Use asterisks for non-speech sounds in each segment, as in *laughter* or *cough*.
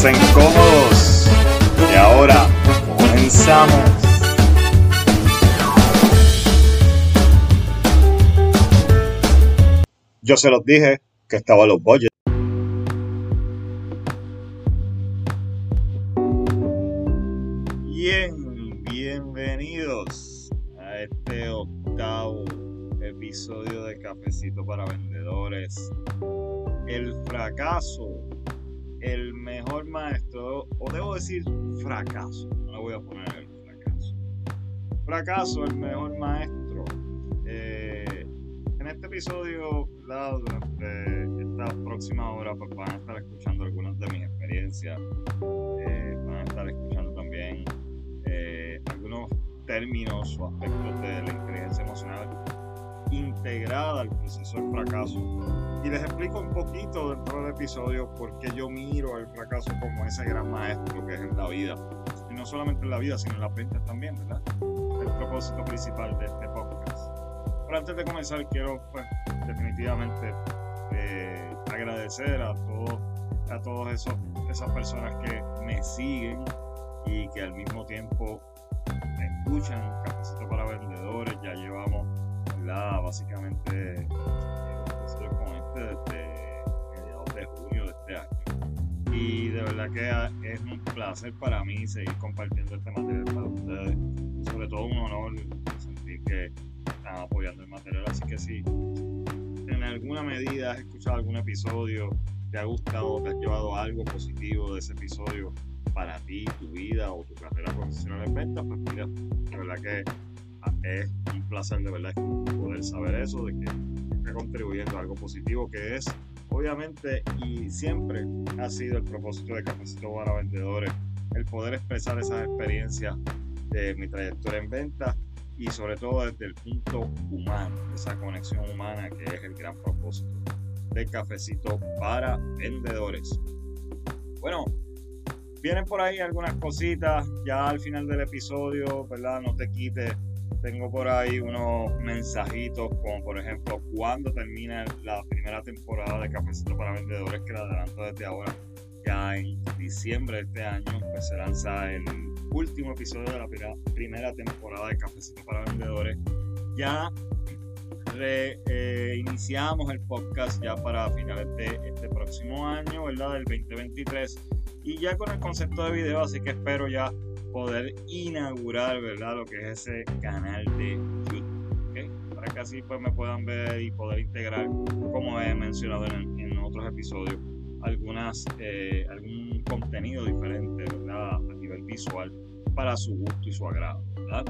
Pónganse incómodos y ahora comenzamos. Yo se los dije que estaba los budgets. Bien, bienvenidos a este octavo episodio de Cafecito para Vendedores. El fracaso, el mejor maestro, o debo decir fracaso, no le voy a poner el fracaso. Fracaso, el mejor maestro. Eh, en este episodio, ¿verdad? durante esta próxima hora, pues van a estar escuchando algunas de mis experiencias. Eh, van a estar escuchando también eh, algunos términos o aspectos de la inteligencia emocional integrada al proceso del fracaso. Y les explico un poquito dentro del episodio por qué yo miro al fracaso como ese gran maestro que es en la vida. Y no solamente en la vida, sino en las ventas también, ¿verdad? El propósito principal de este podcast. Pero antes de comenzar, quiero, pues, definitivamente eh, agradecer a todos, a esos, esas personas que me siguen y que al mismo tiempo escuchan Cafecito para Vendedores. Ya llevamos, ¿verdad? Básicamente, eh, con este desde mediados de junio de este año. Y de verdad que es un placer para mí seguir compartiendo este material para ustedes. Sobre todo un honor sentir que están apoyando el material. Así que si en alguna medida has escuchado algún episodio, te ha gustado, te has llevado algo positivo de ese episodio para ti, tu vida o tu carrera profesional en ventas, pues mira, de verdad que es un placer de verdad poder saber eso, de que está contribuyendo a algo positivo que es, obviamente, y siempre ha sido el propósito de Cafecito para Vendedores, el poder expresar esas experiencias de mi trayectoria en ventas y sobre todo desde el punto humano, esa conexión humana que es el gran propósito de Cafecito para Vendedores. Bueno, vienen por ahí algunas cositas ya al final del episodio, ¿verdad? No te quites. Tengo por ahí unos mensajitos como por ejemplo cuando termina la primera temporada de Cafecito para Vendedores que la adelanto desde ahora. Ya en diciembre de este año pues se lanza el último episodio de la primera temporada de Cafecito para Vendedores. Ya reiniciamos eh, el podcast ya para finales de este próximo año, ¿verdad? Del 2023 y ya con el concepto de video, así que espero ya poder inaugurar, ¿verdad? Lo que es ese canal de YouTube. Para que así pues me puedan ver y poder integrar, como he mencionado en, en otros episodios, algunas, eh, algún contenido diferente, ¿verdad? A nivel visual para su gusto y su agrado, ¿verdad?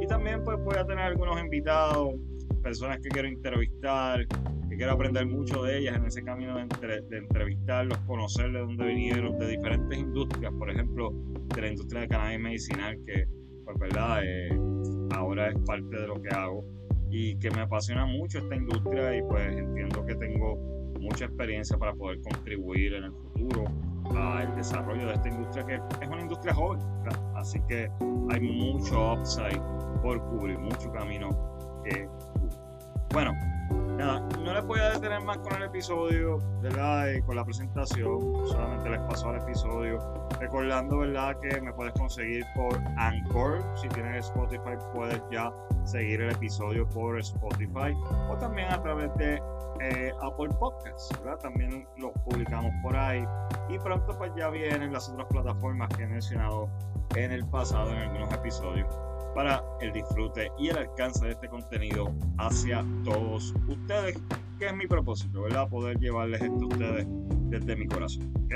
Y también pues voy a tener algunos invitados, personas que quiero entrevistar, que quiero aprender mucho de ellas en ese camino de, entre, de entrevistarlos, conocer de dónde vinieron, de diferentes industrias, por ejemplo, de la industria de cannabis medicinal, que pues verdad, eh, ahora es parte de lo que hago. Y que me apasiona mucho esta industria y pues entiendo que tengo mucha experiencia para poder contribuir en el futuro al desarrollo de esta industria que es una industria joven, ¿verdad? así que hay mucho upside por cubrir, mucho camino que bueno, nada, no les voy a detener más con el episodio, ¿verdad? Y con la presentación, solamente les paso al episodio. Recordando, ¿verdad? Que me puedes conseguir por Anchor. Si tienes Spotify, puedes ya seguir el episodio por Spotify o también a través de eh, Apple Podcasts, ¿verdad? También los publicamos por ahí. Y pronto, pues ya vienen las otras plataformas que he mencionado en el pasado en algunos episodios para el disfrute y el alcance de este contenido hacia todos ustedes, que es mi propósito, ¿verdad? Poder llevarles esto a ustedes desde mi corazón, ¿ok?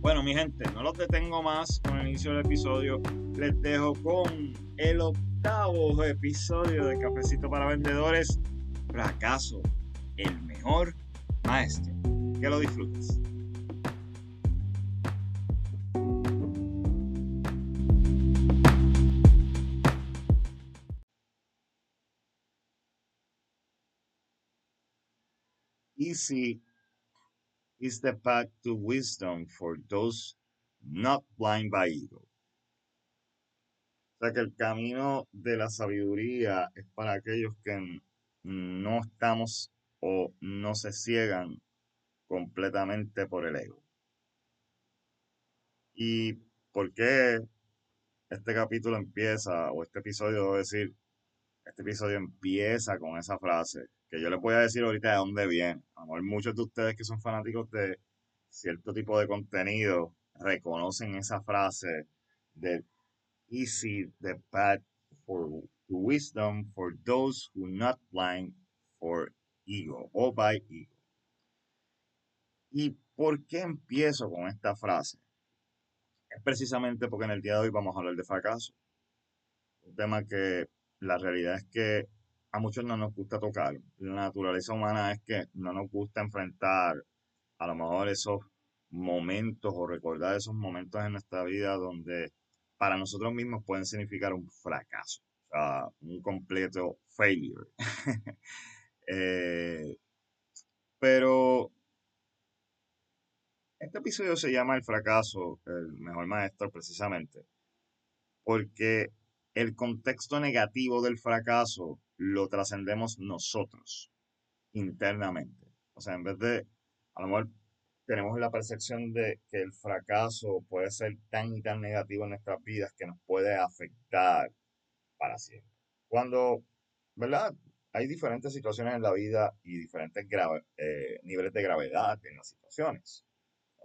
Bueno, mi gente, no los detengo más con el inicio del episodio. Les dejo con el octavo episodio de Cafecito para Vendedores. Fracaso, el mejor maestro. Que lo disfrutes. Easy is the path to wisdom for those not blind by ego. O sea que el camino de la sabiduría es para aquellos que no estamos o no se ciegan completamente por el ego. ¿Y por qué este capítulo empieza, o este episodio, debo decir, este episodio empieza con esa frase, que yo les voy a decir ahorita de dónde viene. A lo muchos de ustedes que son fanáticos de cierto tipo de contenido reconocen esa frase de easy the path for wisdom for those who not blind for ego o by ego. ¿Y por qué empiezo con esta frase? Es precisamente porque en el día de hoy vamos a hablar de fracaso. Un tema que la realidad es que a muchos no nos gusta tocar. La naturaleza humana es que no nos gusta enfrentar a lo mejor esos momentos o recordar esos momentos en nuestra vida donde para nosotros mismos pueden significar un fracaso, o sea, un completo failure. *laughs* Eh, pero este episodio se llama El fracaso, el mejor maestro precisamente, porque el contexto negativo del fracaso lo trascendemos nosotros internamente. O sea, en vez de, a lo mejor tenemos la percepción de que el fracaso puede ser tan y tan negativo en nuestras vidas que nos puede afectar para siempre. Cuando, ¿verdad? Hay diferentes situaciones en la vida y diferentes eh, niveles de gravedad en las situaciones.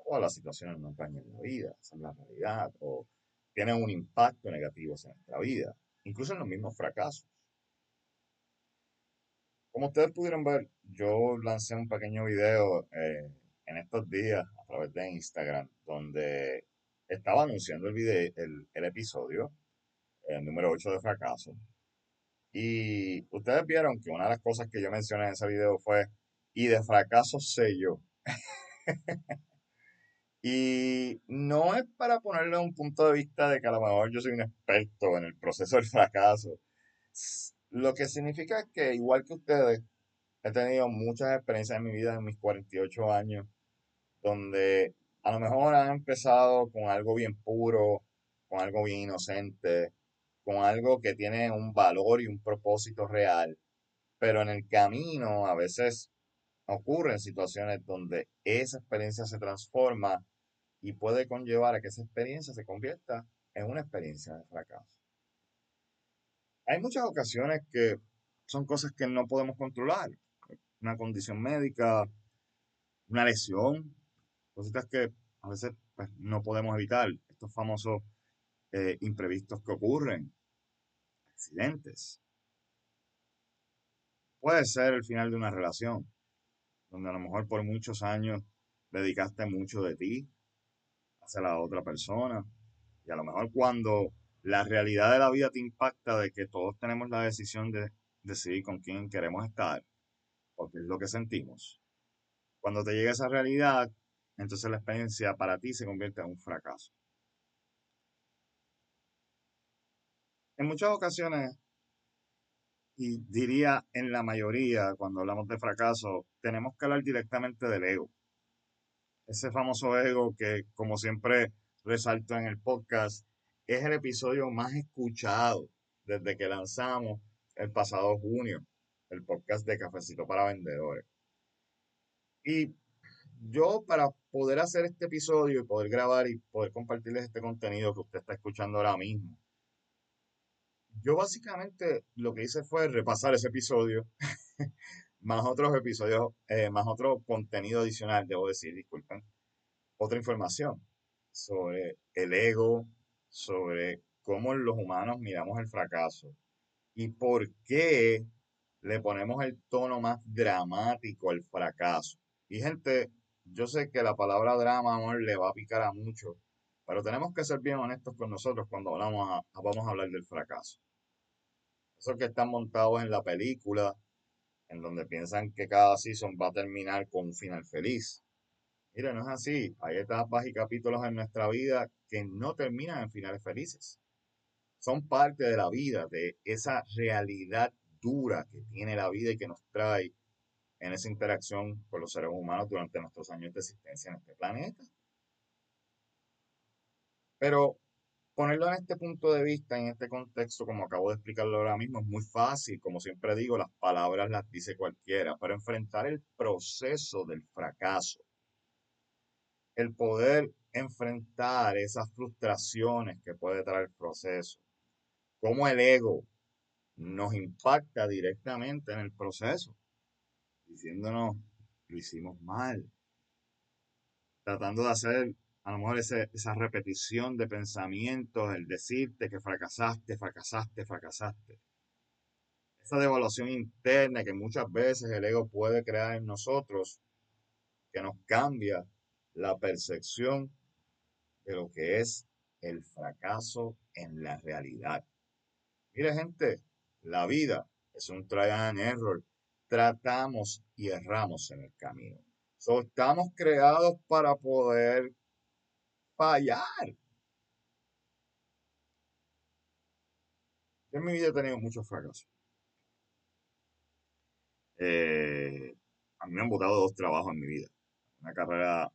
Todas las situaciones no dañan la vida, son la realidad, o tienen un impacto negativo en nuestra vida, incluso en los mismos fracasos. Como ustedes pudieron ver, yo lancé un pequeño video eh, en estos días a través de Instagram donde estaba anunciando el, video, el, episodio, el número 8 de fracaso. Y ustedes vieron que una de las cosas que yo mencioné en ese video fue, y de fracaso sé yo. *laughs* Y no es para ponerle un punto de vista de que a lo mejor yo soy un experto en el proceso del fracaso. Lo que significa que igual que ustedes, he tenido muchas experiencias en mi vida en mis 48 años, donde a lo mejor han empezado con algo bien puro, con algo bien inocente, con algo que tiene un valor y un propósito real, pero en el camino a veces ocurren situaciones donde esa experiencia se transforma y puede conllevar a que esa experiencia se convierta en una experiencia de fracaso. Hay muchas ocasiones que son cosas que no podemos controlar. Una condición médica, una lesión, cositas que a veces pues, no podemos evitar. Estos famosos eh, imprevistos que ocurren, accidentes. Puede ser el final de una relación, donde a lo mejor por muchos años dedicaste mucho de ti, hacia la otra persona. Y a lo mejor cuando la realidad de la vida te impacta de que todos tenemos la decisión de decidir con quién queremos estar, porque es lo que sentimos. Cuando te llega esa realidad, entonces la experiencia para ti se convierte en un fracaso. En muchas ocasiones, y diría en la mayoría, cuando hablamos de fracaso, tenemos que hablar directamente del ego ese famoso ego que, como siempre resalto en el podcast, es el episodio más escuchado desde que lanzamos el pasado junio, el podcast de Cafecito para Vendedores. Y yo para poder hacer este episodio y poder grabar y poder compartirles este contenido que usted está escuchando ahora mismo, yo básicamente lo que hice fue repasar ese episodio *laughs* más otros episodios, eh, más otro contenido adicional, debo decir, disculpen, otra información sobre el ego, sobre cómo los humanos miramos el fracaso y por qué le ponemos el tono más dramático al fracaso. Y gente, yo sé que la palabra drama, amor, le va a picar a mucho, pero tenemos que ser bien honestos con nosotros cuando hablamos vamos a hablar del fracaso. Esos que están montados en la película, en donde piensan que cada season va a terminar con un final feliz. Mira, no es así. Hay etapas y capítulos en nuestra vida que no terminan en finales felices. Son parte de la vida, de esa realidad dura que tiene la vida y que nos trae en esa interacción con los seres humanos durante nuestros años de existencia en este planeta. Pero, ponerlo en este punto de vista, en este contexto, como acabo de explicarlo ahora mismo, es muy fácil. Como siempre digo, las palabras las dice cualquiera, pero enfrentar el proceso del fracaso, el poder enfrentar esas frustraciones que puede traer el proceso, cómo el ego nos impacta directamente en el proceso, diciéndonos, lo hicimos mal, tratando de hacer a lo mejor esa repetición de pensamientos, el decirte que fracasaste, fracasaste, fracasaste. Esa devaluación interna que muchas veces el ego puede crear en nosotros, que nos cambia la percepción de lo que es el fracaso en la realidad. Mire gente, la vida es un trial and error. Tratamos y erramos en el camino. estamos creados para poder fallar. en mi vida he tenido muchos fracasos. Eh, a mí me han votado dos trabajos en mi vida. Una carrera,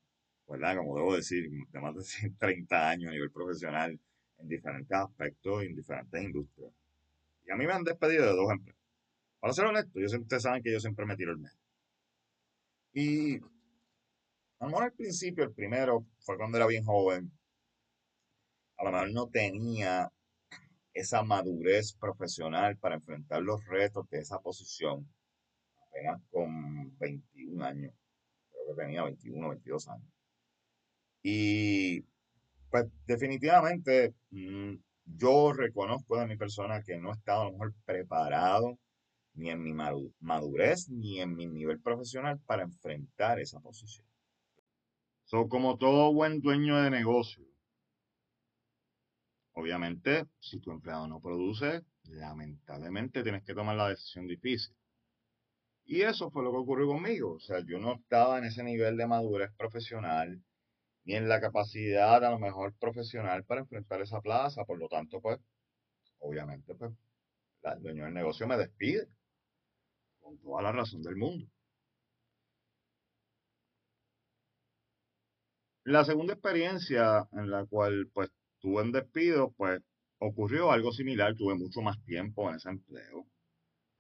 ¿verdad? Como debo decir, de más de 30 *laughs* años a nivel profesional en diferentes aspectos y en diferentes industrias. Y a mí me han despedido de dos empleos. Para ser honesto, yo, ustedes saben que yo siempre me tiro el medio. Y a lo mejor al principio, el primero, fue cuando era bien joven. A lo mejor no tenía esa madurez profesional para enfrentar los retos de esa posición. Apenas con 21 años. Creo que tenía 21, 22 años. Y pues definitivamente mm, yo reconozco de mi persona que no estaba a lo mejor preparado ni en mi madurez ni en mi nivel profesional para enfrentar esa posición. So, como todo buen dueño de negocio, obviamente, si tu empleado no produce, lamentablemente tienes que tomar la decisión difícil. Y eso fue lo que ocurrió conmigo. O sea, yo no estaba en ese nivel de madurez profesional, ni en la capacidad a lo mejor profesional para enfrentar esa plaza. Por lo tanto, pues, obviamente, pues, el dueño del negocio me despide. Con toda la razón del mundo. La segunda experiencia en la cual pues tuve un despido, pues ocurrió algo similar, tuve mucho más tiempo en ese empleo.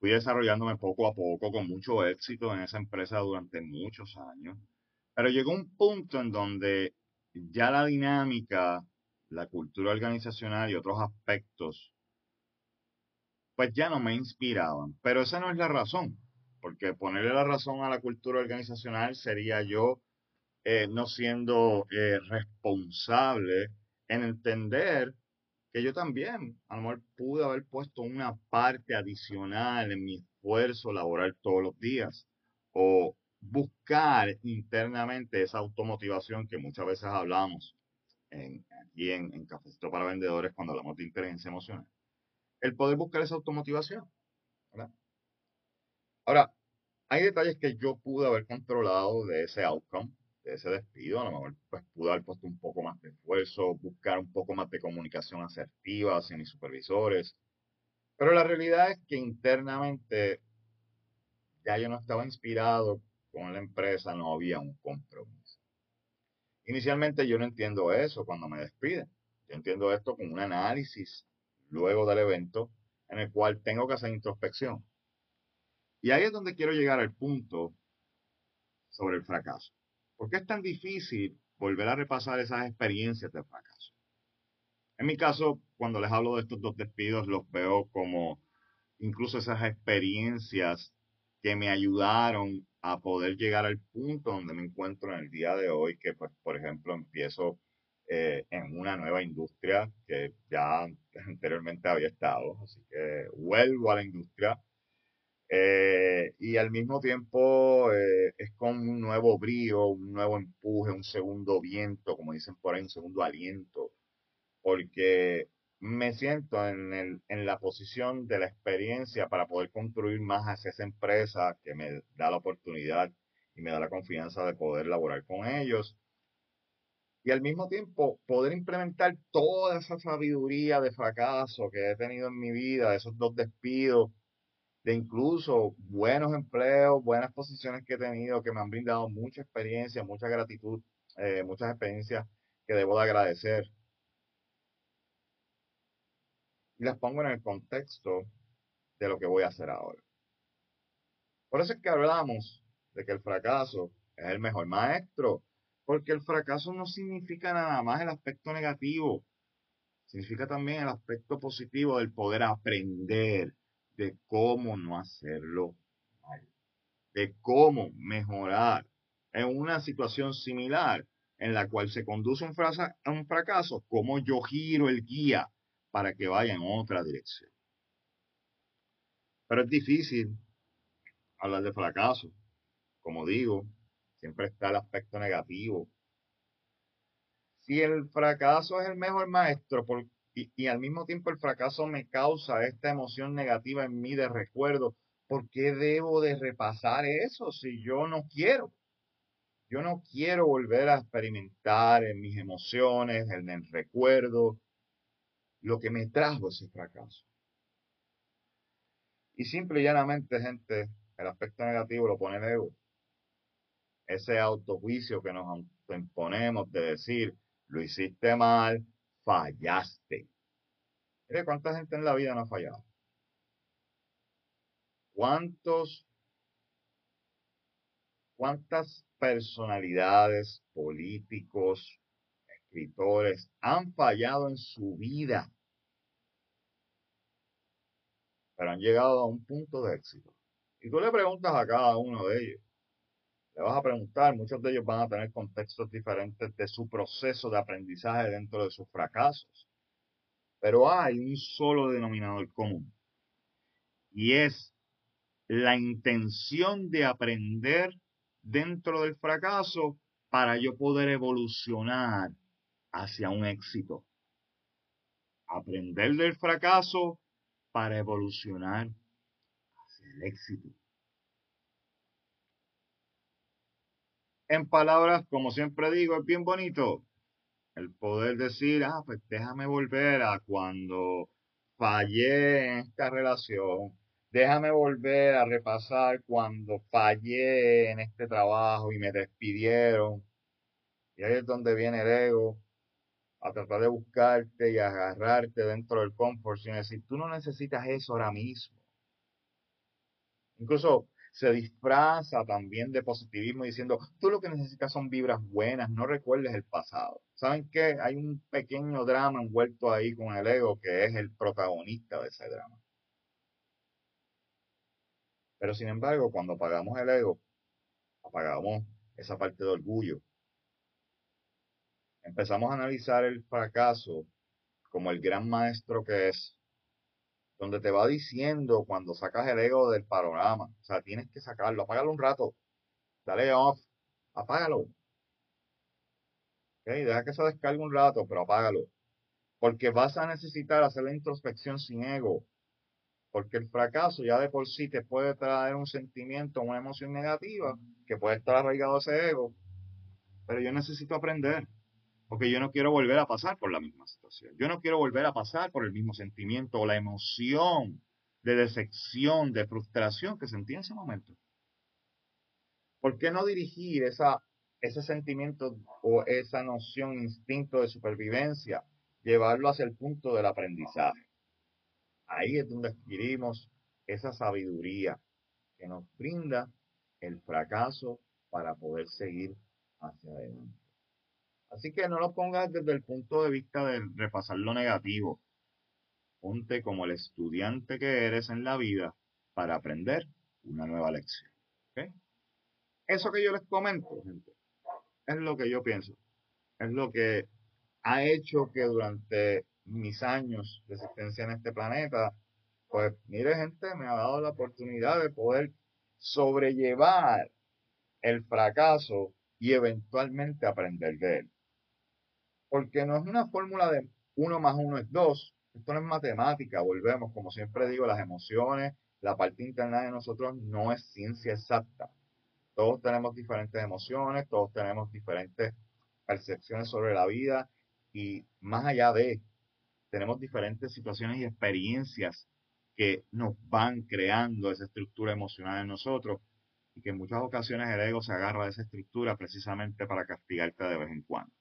Fui desarrollándome poco a poco con mucho éxito en esa empresa durante muchos años. Pero llegó un punto en donde ya la dinámica, la cultura organizacional y otros aspectos, pues ya no me inspiraban. Pero esa no es la razón, porque ponerle la razón a la cultura organizacional sería yo eh, no siendo eh, responsable en entender que yo también, a lo mejor, pude haber puesto una parte adicional en mi esfuerzo laboral todos los días o buscar internamente esa automotivación que muchas veces hablamos en, aquí en, en Cafecito para Vendedores cuando hablamos de inteligencia emocional. El poder buscar esa automotivación. Ahora, hay detalles que yo pude haber controlado de ese outcome ese despido, a lo mejor pues pudo haber puesto un poco más de esfuerzo, buscar un poco más de comunicación asertiva hacia mis supervisores. Pero la realidad es que internamente ya yo no estaba inspirado con la empresa, no había un compromiso. Inicialmente yo no entiendo eso cuando me despiden. Yo entiendo esto con un análisis luego del evento en el cual tengo que hacer introspección. Y ahí es donde quiero llegar al punto sobre el fracaso. ¿Por qué es tan difícil volver a repasar esas experiencias de fracaso? En mi caso, cuando les hablo de estos dos despidos, los veo como incluso esas experiencias que me ayudaron a poder llegar al punto donde me encuentro en el día de hoy, que pues, por ejemplo, empiezo eh, en una nueva industria que ya *laughs* anteriormente había estado, así que vuelvo a la industria eh, y al mismo tiempo eh, es con un nuevo brío, un nuevo empuje, un segundo viento, como dicen por ahí, un segundo aliento, porque me siento en, el, en la posición de la experiencia para poder construir más hacia esa empresa que me da la oportunidad y me da la confianza de poder laborar con ellos. Y al mismo tiempo poder implementar toda esa sabiduría de fracaso que he tenido en mi vida, esos dos despidos, de incluso buenos empleos, buenas posiciones que he tenido, que me han brindado mucha experiencia, mucha gratitud, eh, muchas experiencias que debo de agradecer. Y las pongo en el contexto de lo que voy a hacer ahora. Por eso es que hablamos de que el fracaso es el mejor maestro, porque el fracaso no significa nada más el aspecto negativo, significa también el aspecto positivo del poder aprender de cómo no hacerlo mal, de cómo mejorar en una situación similar en la cual se conduce un, fracaso, cómo yo giro el guía para que vaya en otra dirección. Pero es difícil hablar de fracaso. Como digo, siempre está el aspecto negativo. Si el fracaso es el mejor maestro y, al mismo tiempo el fracaso me causa esta emoción negativa en mí de recuerdo, ¿por qué debo de repasar eso si yo no quiero? Yo no quiero volver a experimentar en mis emociones, en el recuerdo, lo que me trajo ese fracaso. Y simple y llanamente, gente, el aspecto negativo lo pone el ego. Ese autojuicio que nos imponemos de decir, lo hiciste mal, fallaste. Mire cuánta gente en la vida no ha fallado. ¿Cuántos, cuántas personalidades, políticos, han fallado en su vida, pero han llegado a un punto de éxito? Y tú le preguntas a cada uno de ellos, le vas a preguntar, muchos de ellos van a tener contextos diferentes de su proceso de aprendizaje dentro de sus fracasos. Pero hay un solo denominador común. Y es la intención de aprender dentro del fracaso para yo poder evolucionar hacia un éxito. Aprender del fracaso para evolucionar hacia el éxito. En palabras, como siempre digo, es bien bonito el poder decir, ah, pues déjame volver a cuando fallé en esta relación, déjame volver a repasar cuando fallé en este trabajo y me despidieron. Y ahí es donde viene el ego a tratar de buscarte y agarrarte dentro del confort sin decir, tú no necesitas eso ahora mismo. Incluso se disfraza también de positivismo diciendo, tú lo que necesitas son vibras buenas, no recuerdes el pasado. ¿Saben qué? Hay un pequeño drama envuelto ahí con el ego que es el protagonista de ese drama. Pero sin embargo, cuando apagamos el ego, apagamos esa parte de orgullo. Empezamos a analizar el fracaso como el gran maestro que es, donde te va diciendo cuando sacas el ego del panorama. O sea, tienes que sacarlo, apágalo un rato, dale off, apágalo. Okay, deja que se descargue un rato, pero apágalo. Porque vas a necesitar hacer la introspección sin ego porque el fracaso ya de por sí te puede traer un sentimiento, una emoción negativa, que puede estar arraigado a ese ego, pero yo necesito aprender, porque yo no quiero volver a pasar por la misma situación. Yo no quiero volver a pasar por el mismo sentimiento o la emoción de decepción, de frustración que sentí en ese momento. ¿Por qué no dirigir esa, ese sentimiento o esa noción, instinto de supervivencia, llevarlo hacia el punto del aprendizaje? Ahí es donde adquirimos esa sabiduría que nos brinda el fracaso para poder seguir hacia adelante. Así que no lo pongas desde el punto de vista de repasar lo negativo. Ponte como el estudiante que eres en la vida para aprender una nueva lección. Eso que yo les comento, gente, es lo que yo pienso. Es lo que ha hecho que durante mis años de existencia en este planeta, pues mire gente, me ha dado la oportunidad de poder sobrellevar el fracaso y eventualmente aprender de él. Porque no es una fórmula de uno más uno es dos, esto no es matemática, volvemos, como siempre digo, las emociones, la parte interna de nosotros no es ciencia exacta. Todos tenemos diferentes emociones, todos tenemos diferentes percepciones sobre la vida y más allá de tenemos diferentes situaciones y experiencias que nos van creando esa estructura emocional en nosotros y que en muchas ocasiones el ego se agarra de esa estructura precisamente para castigarte de vez en cuando.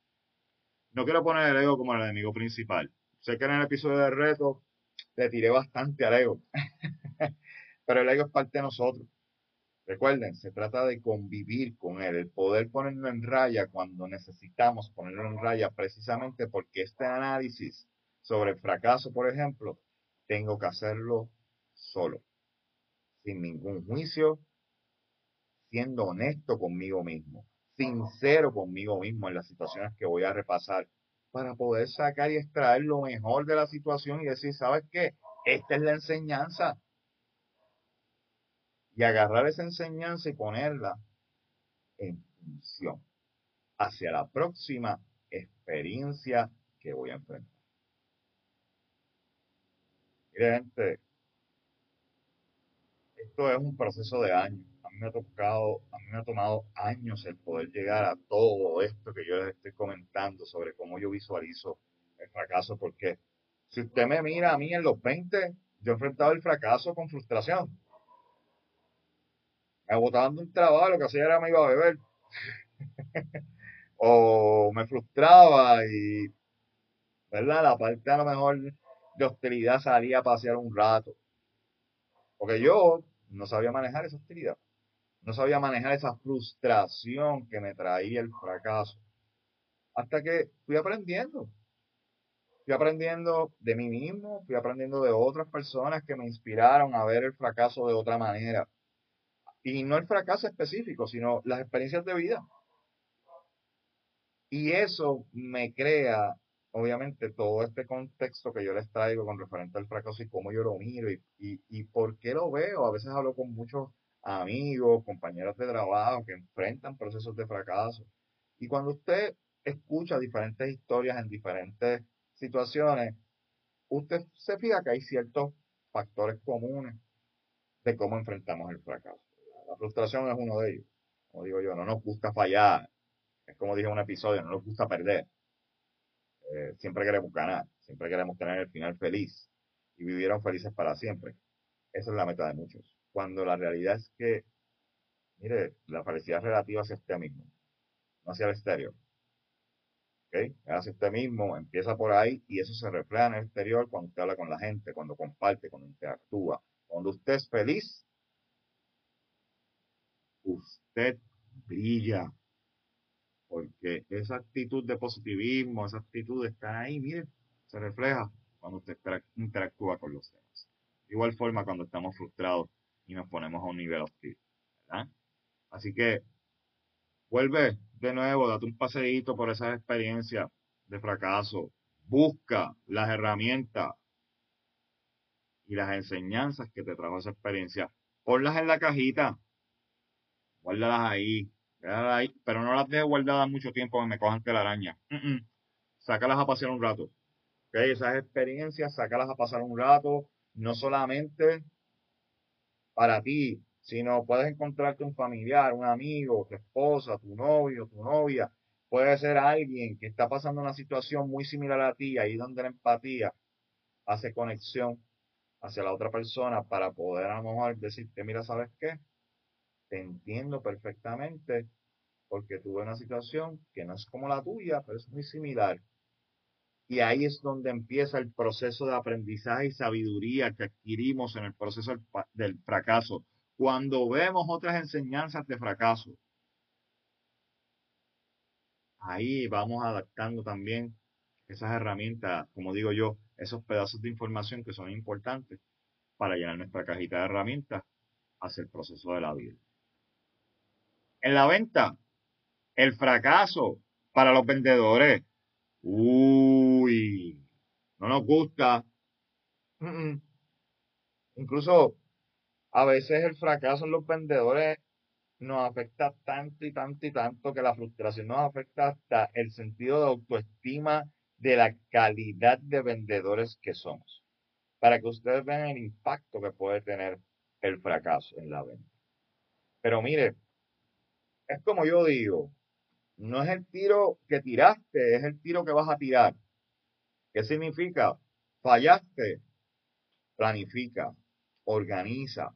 No quiero poner el ego como el enemigo principal. Sé que en el episodio de reto le tiré bastante al ego. *laughs* Pero el ego es parte de nosotros. Recuerden, se trata de convivir con él, el poder ponerlo en raya cuando necesitamos ponerlo en raya, precisamente porque este análisis sobre el fracaso, por ejemplo, tengo que hacerlo solo, sin ningún juicio, siendo honesto conmigo mismo, sincero conmigo mismo en las situaciones que voy a repasar, para poder sacar y extraer lo mejor de la situación y decir, ¿sabes qué? Esta es la enseñanza. Y agarrar esa enseñanza y ponerla en función hacia la próxima experiencia que voy a enfrentar. gente, esto es un proceso de años me ha tocado, a mí me ha tomado años el poder llegar a todo esto que yo les estoy comentando sobre cómo yo visualizo el fracaso, porque si usted me mira a mí en los 20, yo he enfrentado el fracaso con frustración. Me botaban de un trabajo, lo que hacía era me iba a beber. *laughs* o me frustraba y, ¿verdad? La parte a lo mejor de hostilidad salía a pasear un rato. Porque yo no sabía manejar esa hostilidad. No sabía manejar esa frustración que me traía el fracaso. Hasta que fui aprendiendo. Fui aprendiendo de mí mismo, fui aprendiendo de otras personas que me inspiraron a ver el fracaso de otra manera. Y no el fracaso específico, sino las experiencias de vida. Y eso me crea, obviamente, todo este contexto que yo les traigo con referente al fracaso y cómo yo lo miro y, y, y por qué lo veo. A veces hablo con muchos amigos, compañeros de trabajo que enfrentan procesos de fracaso. Y cuando usted escucha diferentes historias en diferentes situaciones, usted se fija que hay ciertos factores comunes de cómo enfrentamos el fracaso. La frustración es uno de ellos. Como digo yo, no nos gusta fallar. Es como dije en un episodio, no nos gusta perder. Eh, siempre queremos ganar, siempre queremos tener el final feliz y vivieron felices para siempre. Esa es la meta de muchos cuando la realidad es que, mire, la felicidad relativa hacia usted mismo, no hacia el exterior. ¿Ok? Hacia usted mismo, empieza por ahí y eso se refleja en el exterior cuando usted habla con la gente, cuando comparte, cuando interactúa. Cuando usted es feliz, usted brilla. Porque esa actitud de positivismo, esa actitud estar ahí, mire, se refleja cuando usted interactúa con los demás. De igual forma, cuando estamos frustrados, y nos ponemos a un nivel hostil. Así que vuelve de nuevo, date un paseíto por esas experiencias de fracaso. Busca las herramientas y las enseñanzas que te trajo esa experiencia. Ponlas en la cajita. Guárdalas ahí. Ahí pero no las dejes guardadas mucho tiempo que me cojan telaraña. araña. Sácalas a pasear un rato. ¿Okay? Esas experiencias, sácalas a pasar un rato. No solamente para ti, sino puedes encontrarte un familiar, un amigo, tu esposa, tu novio, tu novia, puede ser alguien que está pasando una situación muy similar a ti, ahí donde la empatía hace conexión hacia la otra persona para poder a lo mejor decirte, mira, ¿sabes qué? Entiendo perfectamente porque tuve una situación que no es como la tuya, pero es muy similar. Y ahí es donde empieza el proceso de aprendizaje y sabiduría que adquirimos en el proceso del fracaso. Cuando vemos otras enseñanzas de fracaso, ahí vamos adaptando también esas herramientas, como digo yo, esos pedazos de información que son importantes para llenar nuestra cajita de herramientas hacia el proceso de la vida. En la venta, el fracaso para los vendedores Uy, no nos gusta. Incluso a veces el fracaso en los vendedores nos afecta tanto y tanto y tanto que la frustración nos afecta hasta el sentido de autoestima de la calidad de vendedores que somos. Para que ustedes vean el impacto que puede tener el fracaso en la venta. Pero mire, es como yo digo, no es el tiro que tiraste, es el tiro que vas a tirar. ¿Qué significa? Fallaste. Planifica, organiza,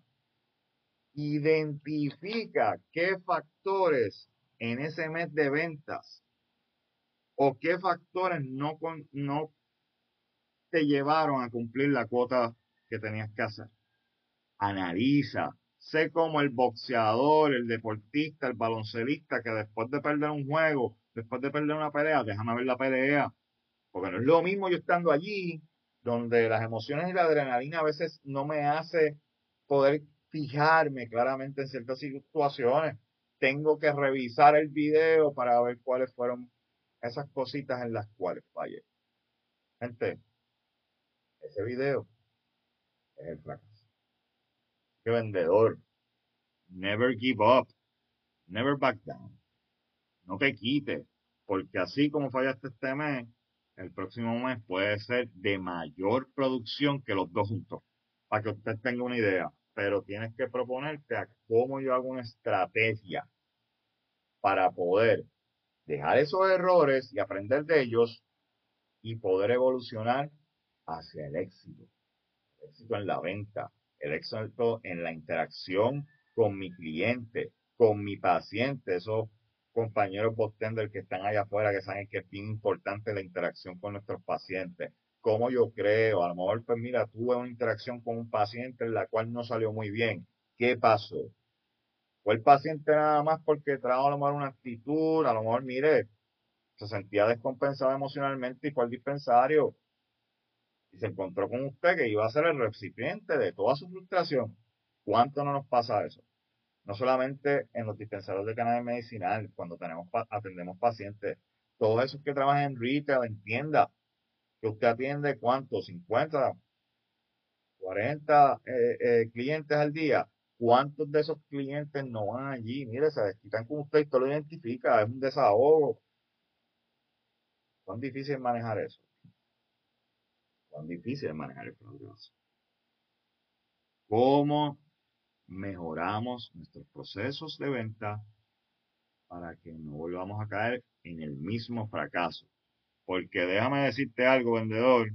identifica qué factores en ese mes de ventas o qué factores no, te llevaron a cumplir la cuota que tenías que hacer. Analiza. Sé como el boxeador, el deportista, el baloncelista que después de perder un juego, después de perder una pelea, déjame ver la pelea. Porque no es lo mismo yo estando allí, donde las emociones y la adrenalina a veces no me hace poder fijarme claramente en ciertas situaciones. Tengo que revisar el video para ver cuáles fueron esas cositas en las cuales fallé. Gente, ese video es el fracaso. Que vendedor. Never give up. Never back down. No te quites. Porque así como fallaste este mes, el próximo mes puede ser de mayor producción que los dos juntos. Para que usted tenga una idea. Pero tienes que proponerte a cómo yo hago una estrategia para poder dejar esos errores y aprender de ellos y poder evolucionar hacia el éxito. Éxito en la venta, el éxito en la interacción con mi cliente, con mi paciente, esos compañeros bostender que están allá afuera que saben que es bien importante la interacción con nuestros pacientes. Como yo creo, a lo mejor, pues mira, tuve una interacción con un paciente en la cual no salió muy bien. ¿Qué pasó? Fue el paciente nada más porque trajo a lo mejor una actitud, a lo mejor, mire, se sentía descompensado emocionalmente y fue al dispensario y se encontró con usted que iba a ser el recipiente de toda su frustración. ¿Cuánto no nos pasa eso? No solamente en los dispensarios de cannabis medicinal, cuando tenemos atendemos pacientes, todos esos que trabajan en retail, en tienda, que usted atiende cuánto, 50, 40 eh, eh, clientes al día. ¿Cuántos de esos clientes no van allí? Mire, se desquitan con usted y usted lo identifica, es un desahogo. ¿Cuán difícil es manejar eso? ¿Cuán difícil es manejar el progreso? ¿Cómo mejoramos nuestros procesos de venta para que no volvamos a caer en el mismo fracaso? Porque déjame decirte algo, vendedor,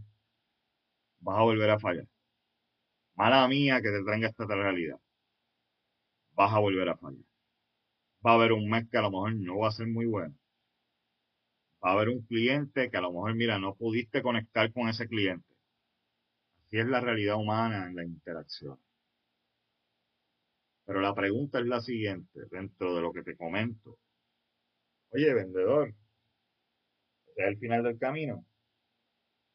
vas a volver a fallar. Mala mía que te traiga esta realidad. Vas a volver a fallar. Va a haber un mes que a lo mejor no va a ser muy bueno. Va a haber un cliente que a lo mejor, mira, no pudiste conectar con ese cliente. Así es la realidad humana en la interacción. Pero la pregunta es la siguiente, dentro de lo que te comento. Oye, vendedor, es el final del camino.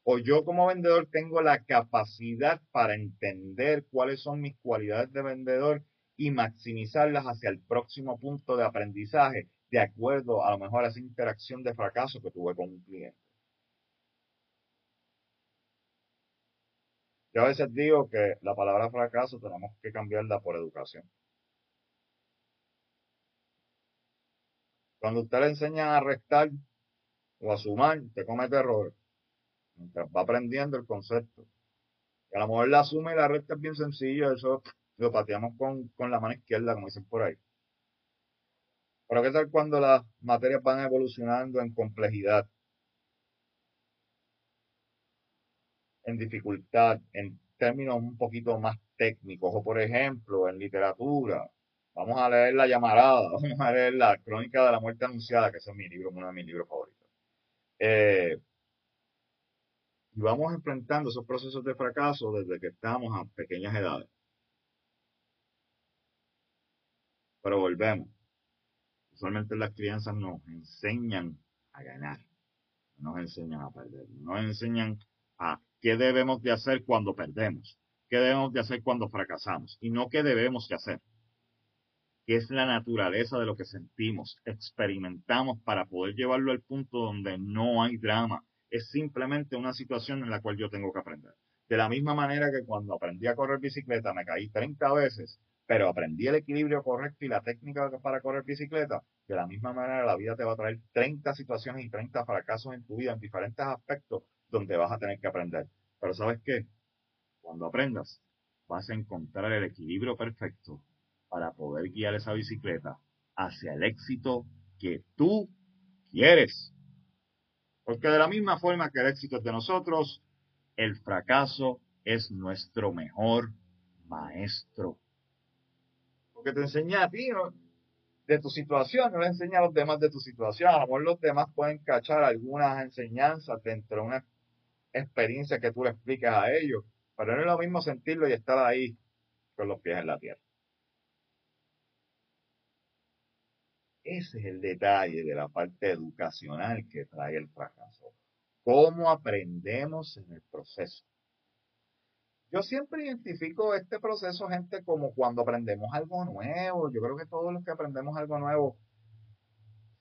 O yo como vendedor tengo la capacidad para entender cuáles son mis cualidades de vendedor y maximizarlas hacia el próximo punto de aprendizaje, de acuerdo a lo mejor a esa interacción de fracaso que tuve con un cliente. Yo a veces digo que la palabra fracaso tenemos que cambiarla por educación. Cuando usted le enseña a restar o a sumar, te comete errores. Mientras va aprendiendo el concepto. Y a lo mejor la suma y la resta es bien sencillo, eso lo pateamos con, con la mano izquierda, como dicen por ahí. Pero ¿qué tal cuando las materias van evolucionando en complejidad? En dificultad, en términos un poquito más técnicos, o por ejemplo, en literatura. Vamos a leer La Llamarada, *laughs* vamos a leer La Crónica de la Muerte Anunciada, que es mi libro, uno de mis libros favoritos. Eh, y vamos enfrentando esos procesos de fracaso desde que estamos a pequeñas edades. Pero volvemos. Usualmente las crianzas nos enseñan a ganar, nos enseñan a perder, nos enseñan a qué debemos de hacer cuando perdemos, qué debemos de hacer cuando fracasamos y no qué debemos de hacer que es la naturaleza de lo que sentimos, experimentamos para poder llevarlo al punto donde no hay drama. Es simplemente una situación en la cual yo tengo que aprender. De la misma manera que cuando aprendí a correr bicicleta me caí 30 veces, pero aprendí el equilibrio correcto y la técnica para correr bicicleta, de la misma manera la vida te va a traer 30 situaciones y 30 fracasos en tu vida en diferentes aspectos donde vas a tener que aprender. Pero ¿sabes qué? Cuando aprendas, vas a encontrar el equilibrio perfecto para poder guiar esa bicicleta hacia el éxito que tú quieres. Porque de la misma forma que el éxito es de nosotros, el fracaso es nuestro mejor maestro. Porque te enseña a ti de tu situación, no le enseña a los demás de tu situación. A lo mejor los demás pueden cachar algunas enseñanzas dentro de una experiencia que tú le expliques a ellos, pero no es lo mismo sentirlo y estar ahí con los pies en la tierra. Ese es el detalle de la parte educacional que trae el fracaso. ¿Cómo aprendemos en el proceso? Yo siempre identifico este proceso, gente, como cuando aprendemos algo nuevo. Yo creo que todos los que aprendemos algo nuevo,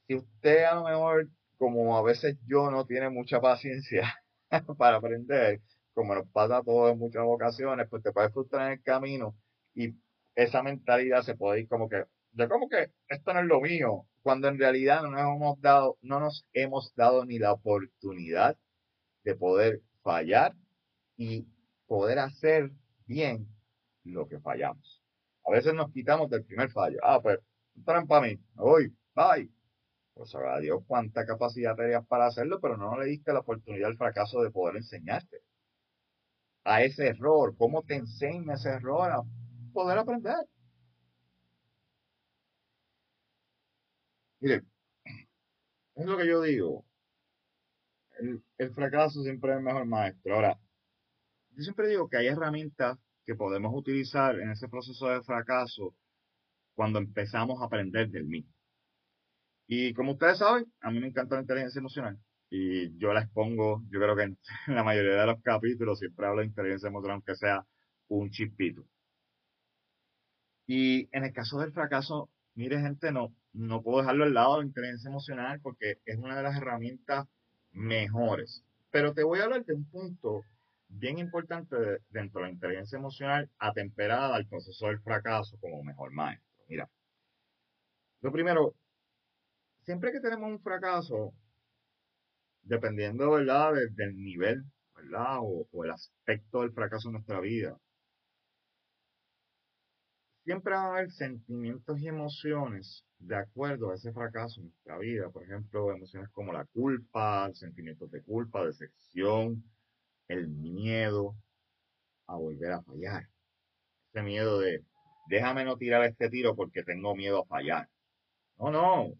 si usted a lo mejor, como a veces yo, no tiene mucha paciencia *laughs* para aprender, como nos pasa a todos en muchas ocasiones, pues te puedes frustrar en el camino y esa mentalidad se puede ir como que, yo como que esto no es lo mío, cuando en realidad no nos hemos dado, no nos hemos dado ni la oportunidad de poder fallar y poder hacer bien lo que fallamos. A veces nos quitamos del primer fallo. Ah, pues, esto para mí, me voy, bye. Pues sabrá Dios cuánta capacidad tenías para hacerlo, pero no le diste la oportunidad al fracaso de poder enseñarte a ese error. ¿Cómo te enseña ese error a poder aprender? Mire, es lo que yo digo. El, el fracaso siempre es el mejor maestro. Ahora, yo siempre digo que hay herramientas que podemos utilizar en ese proceso de fracaso cuando empezamos a aprender del mismo. Y como ustedes saben, a mí me encanta la inteligencia emocional. Y yo la expongo, yo creo que en, *laughs* la mayoría de los capítulos siempre hablo de inteligencia emocional, aunque sea un chispito. Y en el caso del fracaso, mire gente, no, no puedo dejarlo al lado de la inteligencia emocional porque es una de las herramientas mejores. Pero te voy a hablar de un punto bien importante dentro de la inteligencia emocional atemperada al proceso del fracaso como mejor maestro. Mira, lo primero, siempre que tenemos un fracaso, dependiendo, ¿verdad?, del nivel, ¿verdad?, o, o el aspecto del fracaso en nuestra vida, siempre va a haber sentimientos y emociones de acuerdo a ese fracaso en nuestra vida. Por ejemplo, emociones como la culpa, sentimientos de culpa, decepción, el miedo a volver a fallar. Ese miedo de, déjame no tirar este tiro porque tengo miedo a fallar. No, no,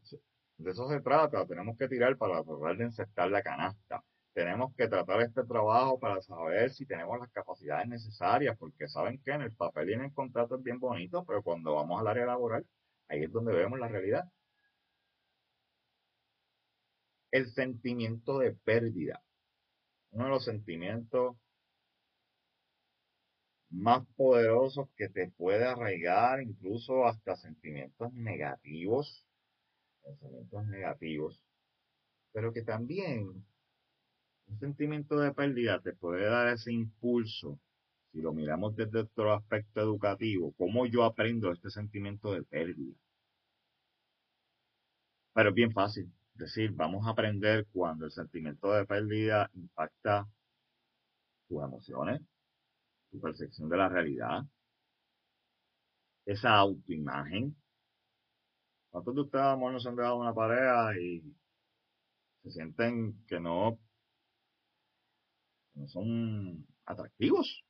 de eso se trata. Tenemos que tirar para tratar de encestar la canasta. Tenemos que tratar este trabajo para saber si tenemos las capacidades necesarias, porque saben que en el papel y en el contrato es bien bonito, pero cuando vamos al área laboral, ahí es donde vemos la realidad. El sentimiento de pérdida uno de los sentimientos más poderosos que te puede arraigar, incluso hasta sentimientos negativos, negativos, pero que también un sentimiento de pérdida te puede dar ese impulso, si lo miramos desde otro aspecto educativo, cómo yo aprendo este sentimiento de pérdida. Pero es bien fácil decir, vamos a aprender cuando el sentimiento de pérdida impacta tus emociones, tu percepción de la realidad, esa autoimagen. ¿Cuántos de ustedes, amor, se han dejado una pareja y se sienten que no, no son atractivos?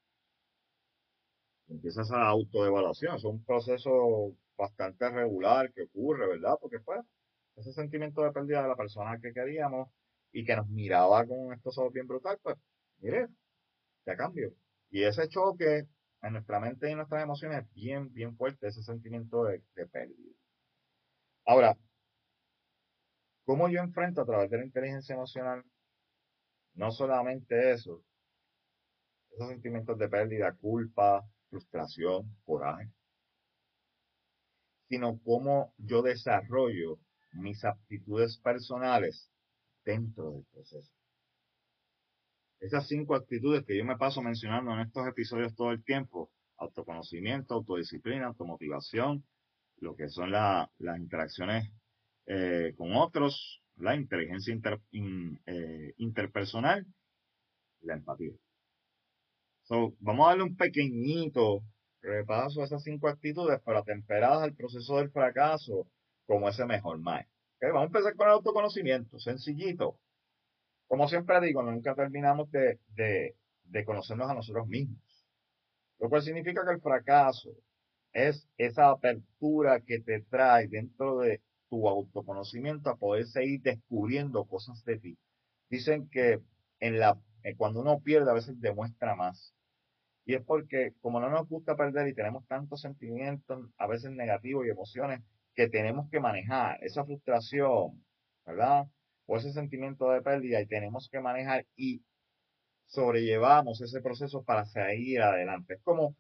Empieza esa autoevaluación, es un proceso bastante regular que ocurre, ¿verdad? Porque pues ese sentimiento de pérdida de la persona que queríamos y que nos miraba con estos ojos bien brutal, pues, mire, ya cambió. Y ese choque en nuestra mente y en nuestras emociones es bien, bien fuerte, ese sentimiento de, de pérdida. Ahora, ¿cómo yo enfrento a través de la inteligencia emocional no solamente eso, esos sentimientos de pérdida, culpa, frustración, coraje, sino cómo yo desarrollo mis aptitudes personales dentro del proceso. Esas cinco actitudes que yo me paso mencionando en estos episodios todo el tiempo, autoconocimiento, autodisciplina, automotivación, lo que son las interacciones eh, con otros, la inteligencia eh, interpersonal, la empatía. vamos a darle un pequeñito repaso a esas cinco actitudes para temperadas al proceso del fracaso como ese mejor maestro. Vamos a empezar con el autoconocimiento, sencillito. Como siempre digo, nunca terminamos de, de conocernos a nosotros mismos. Lo cual significa que el fracaso es esa apertura que te trae dentro de tu autoconocimiento a poder seguir descubriendo cosas de ti. Dicen que en la eh, cuando uno pierde a veces demuestra más. Y es porque como no nos gusta perder y tenemos tantos sentimientos, a veces negativos y emociones que tenemos que manejar, esa frustración, ¿verdad? O ese sentimiento de pérdida y tenemos que manejar y sobrellevamos ese proceso para seguir adelante. Es como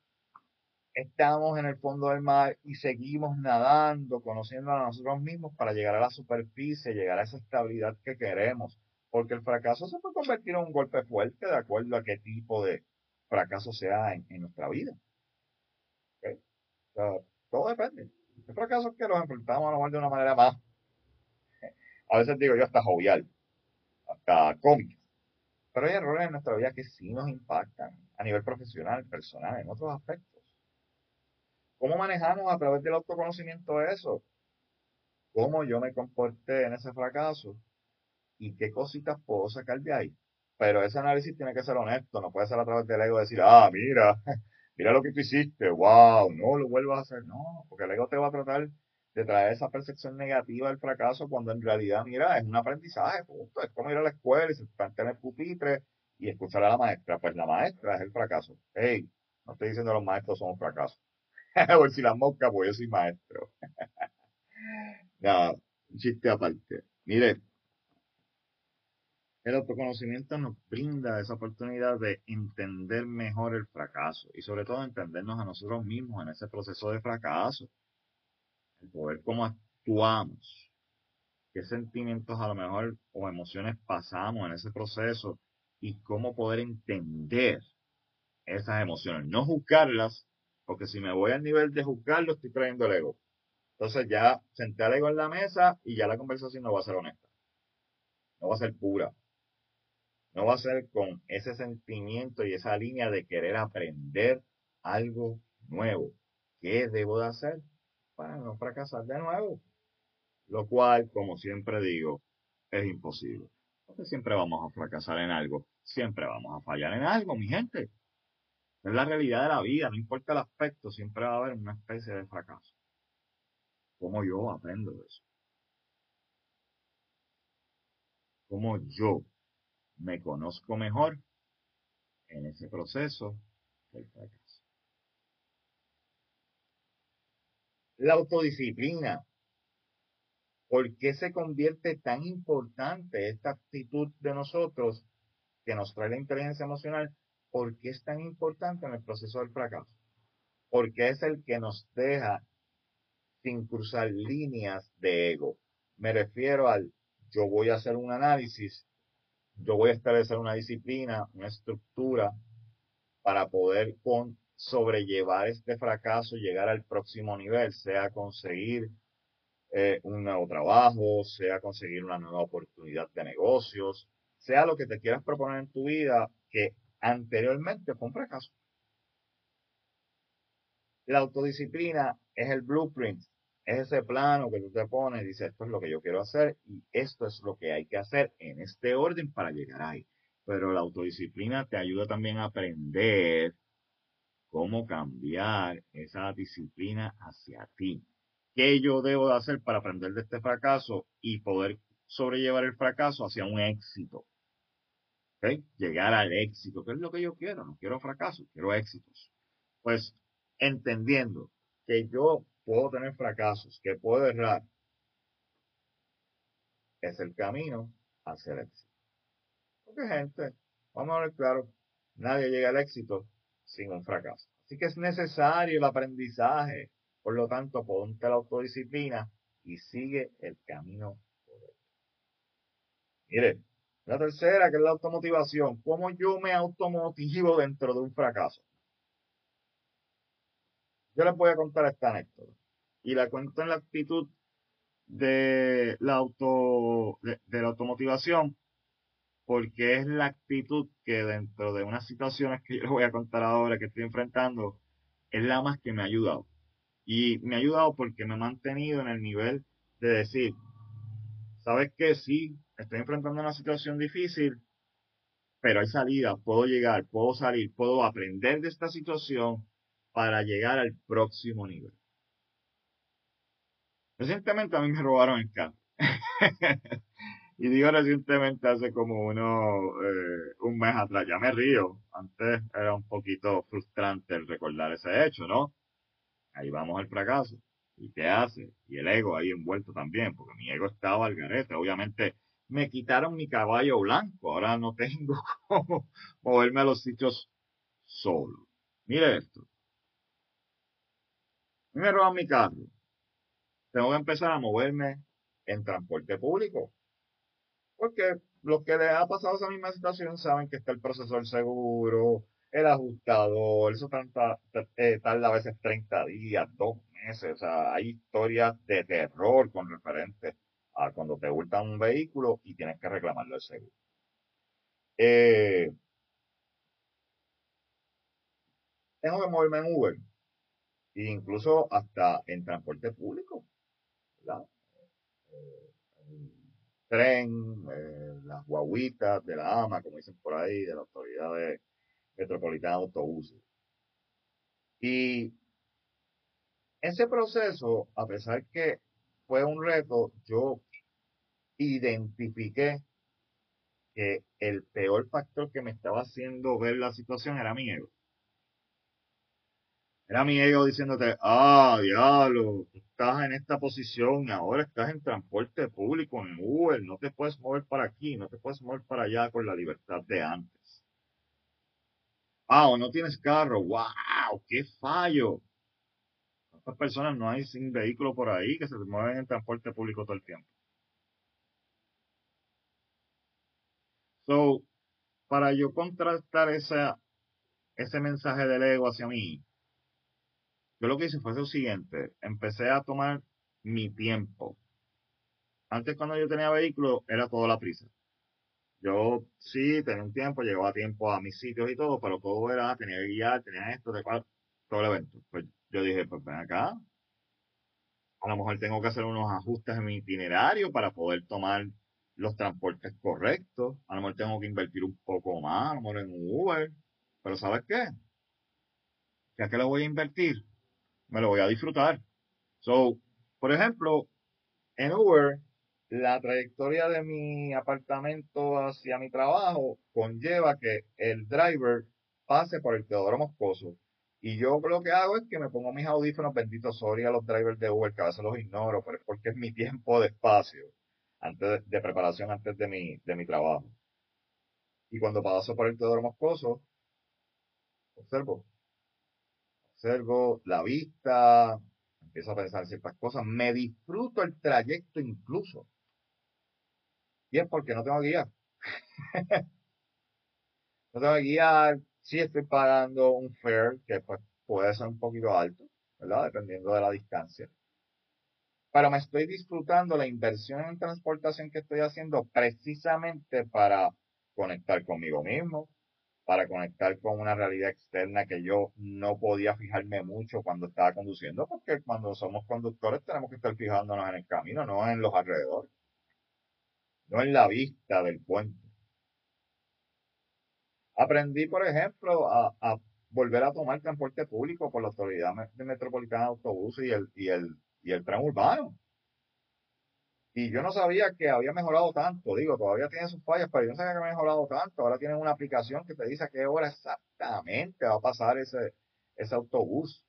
estamos en el fondo del mar y seguimos nadando, conociendo a nosotros mismos para llegar a la superficie, llegar a esa estabilidad que queremos. Porque el fracaso se puede convertir en un golpe fuerte de acuerdo a qué tipo de fracaso sea en, nuestra vida. todo depende. Hay fracasos que los enfrentamos a lo mejor de una manera más, a veces digo yo hasta jovial, hasta cómica. Pero hay errores en nuestra vida que sí nos impactan a nivel profesional, personal, en otros aspectos. ¿Cómo manejamos a través del autoconocimiento eso? ¿Cómo yo me comporté en ese fracaso? ¿Y qué cositas puedo sacar de ahí? Pero ese análisis tiene que ser honesto, no puede ser a través del ego decir, ah, mira, mira lo que tú hiciste, wow, no lo vuelvas a hacer. No, porque el ego te va a tratar de traer esa percepción negativa del fracaso cuando en realidad, mira, es un aprendizaje, punto. Es como ir a la escuela y se en el pupitre y escuchar a la maestra. Pues la maestra es el fracaso. Hey, no estoy diciendo los maestros son un fracaso. *laughs* o si la mosca, pues yo soy maestro. *laughs* Nada, un chiste aparte. Mire, el autoconocimiento nos brinda esa oportunidad de entender mejor el fracaso y sobre todo entendernos a nosotros mismos en ese proceso de fracaso. El poder cómo actuamos, qué sentimientos a lo mejor o emociones pasamos en ese proceso y cómo poder entender esas emociones. No juzgarlas, porque si me voy al nivel de juzgarlo, estoy trayendo el ego. Entonces ya senté al ego en la mesa y ya la conversación no va a ser honesta. No va a ser pura. No va a ser con ese sentimiento y esa línea de querer aprender algo nuevo. ¿Qué debo de hacer para no fracasar de nuevo? Lo cual, como siempre digo, es imposible. Porque siempre vamos a fracasar en algo. Siempre vamos a fallar en algo, mi gente. Es la realidad de la vida, no importa el aspecto, siempre va a haber una especie de fracaso. ¿Cómo yo aprendo de eso? ¿Cómo yo me conozco mejor en ese proceso del fracaso? La autodisciplina. ¿Por qué se convierte tan importante esta actitud de nosotros que nos trae la inteligencia emocional ¿por qué es tan importante en el proceso del fracaso? Porque es el que nos deja sin cruzar líneas de ego. Me refiero al yo voy a hacer un análisis, yo voy a establecer una disciplina, una estructura para poder sobrellevar este fracaso, llegar al próximo nivel, sea conseguir eh, un nuevo trabajo, sea conseguir una nueva oportunidad de negocios, sea lo que te quieras proponer en tu vida, que anteriormente fue un fracaso. La autodisciplina es el blueprint, es ese plano que tú te pones dices, esto es lo que yo quiero hacer y esto es lo que hay que hacer en este orden para llegar ahí. Pero la autodisciplina te ayuda también a aprender cómo cambiar esa disciplina hacia ti. ¿Qué yo debo de hacer para aprender de este fracaso y poder sobrellevar el fracaso hacia un éxito? Llegar al éxito, que es lo que yo quiero, no quiero fracasos, quiero éxitos. Pues entendiendo que yo puedo tener fracasos, que puedo errar, es el camino hacia el éxito. Porque gente, vamos a ver claro, nadie llega al éxito sin un fracaso. Así que es necesario el aprendizaje. Por lo tanto, ponte la autodisciplina y sigue el camino correcto. Mire, la tercera, que es la automotivación. ¿Cómo yo me automotivo dentro de un fracaso? Yo les voy a contar esta anécdota. Y la cuento en la actitud de la auto, de, la automotivación, porque es la actitud que dentro de unas situaciones que yo les voy a contar ahora que estoy enfrentando, es la más que me ha ayudado. Y me ha ayudado porque me he mantenido en el nivel de decir, ¿sabes qué? Sí, estoy enfrentando una situación difícil, pero hay salida, puedo llegar, puedo salir, puedo aprender de esta situación para llegar al próximo nivel. Recientemente a mí me robaron el carro. *laughs* Y digo recientemente, hace como uno, eh, un mes atrás, ya me río. Antes era un poquito frustrante el recordar ese hecho, ¿no? Ahí vamos al fracaso. ¿Y qué hace? Y el ego ahí envuelto también, porque mi ego estaba al garete. Obviamente me quitaron mi caballo blanco. Ahora no tengo *laughs* cómo moverme a los sitios solo. Mire esto. Me roban mi carro. Tengo que empezar a moverme en transporte público. Porque los que les ha pasado esa misma situación saben que está el procesor seguro, el ajustador, eso tarda, eh, tarda a veces 30 días, dos meses. O sea, hay historias de terror con referente a cuando te hurtan un vehículo y tienes que reclamarlo el seguro. Eh, tengo que moverme en Uber, e incluso hasta en transporte público, ¿verdad? Eh, tren, las guaguitas de la AMA, como dicen por ahí, de la Autoridad de Metropolitana de Autobuses. Y ese proceso, a pesar que fue un reto, yo identifiqué que el peor factor que me estaba haciendo ver la situación era mi ego. Era mi ego diciéndote, ah, diablo, estás en esta posición, ahora estás en transporte público, en Uber, no te puedes mover para aquí, no te puedes mover para allá con la libertad de antes. Ah, o no tienes carro, wow, qué fallo. ¿Cuántas personas no hay sin vehículo por ahí que se mueven en transporte público todo el tiempo? So, para yo contrastar esa, ese mensaje del ego hacia mí, yo lo que hice fue lo siguiente, empecé a tomar mi tiempo. Antes cuando yo tenía vehículo era toda la prisa. Yo sí tenía un tiempo, llegaba a tiempo a mis sitios y todo, pero todo era, tenía que guiar, tenía esto, de todo el evento. Pues yo dije, pues ven acá. A lo mejor tengo que hacer unos ajustes en mi itinerario para poder tomar los transportes correctos. A lo mejor tengo que invertir un poco más, a lo mejor en Uber. Pero ¿sabes qué? ¿Ya que lo voy a invertir? Me lo voy a disfrutar. So, por ejemplo, en Uber, la trayectoria de mi apartamento hacia mi trabajo conlleva que el driver pase por el Teodoro Moscoso. Y yo lo que hago es que me pongo mis audífonos benditos, sorry a los drivers de Uber, que a veces los ignoro, pero es porque es mi tiempo de espacio, antes de, preparación antes de mi, de mi trabajo. Y cuando paso por el Teodoro Moscoso, observo observo la vista, empiezo a pensar ciertas cosas, me disfruto el trayecto incluso. Y es porque no tengo guiar. *laughs* no tengo guiar, sí estoy pagando un fare que pues, puede ser un poquito alto, ¿verdad? Dependiendo de la distancia. Pero me estoy disfrutando la inversión en transportación que estoy haciendo precisamente para conectar conmigo mismo, para conectar con una realidad externa que yo no podía fijarme mucho cuando estaba conduciendo, porque cuando somos conductores tenemos que estar fijándonos en el camino, no en los alrededores, no en la vista del puente. Aprendí, por ejemplo, a, volver a tomar transporte público por la Autoridad Metropolitana de Autobuses y el, y el, y el tren urbano. Y yo no sabía que había mejorado tanto. Digo, todavía tiene sus fallas, pero yo no sabía que había mejorado tanto. Ahora tienen una aplicación que te dice a qué hora exactamente va a pasar ese, ese autobús.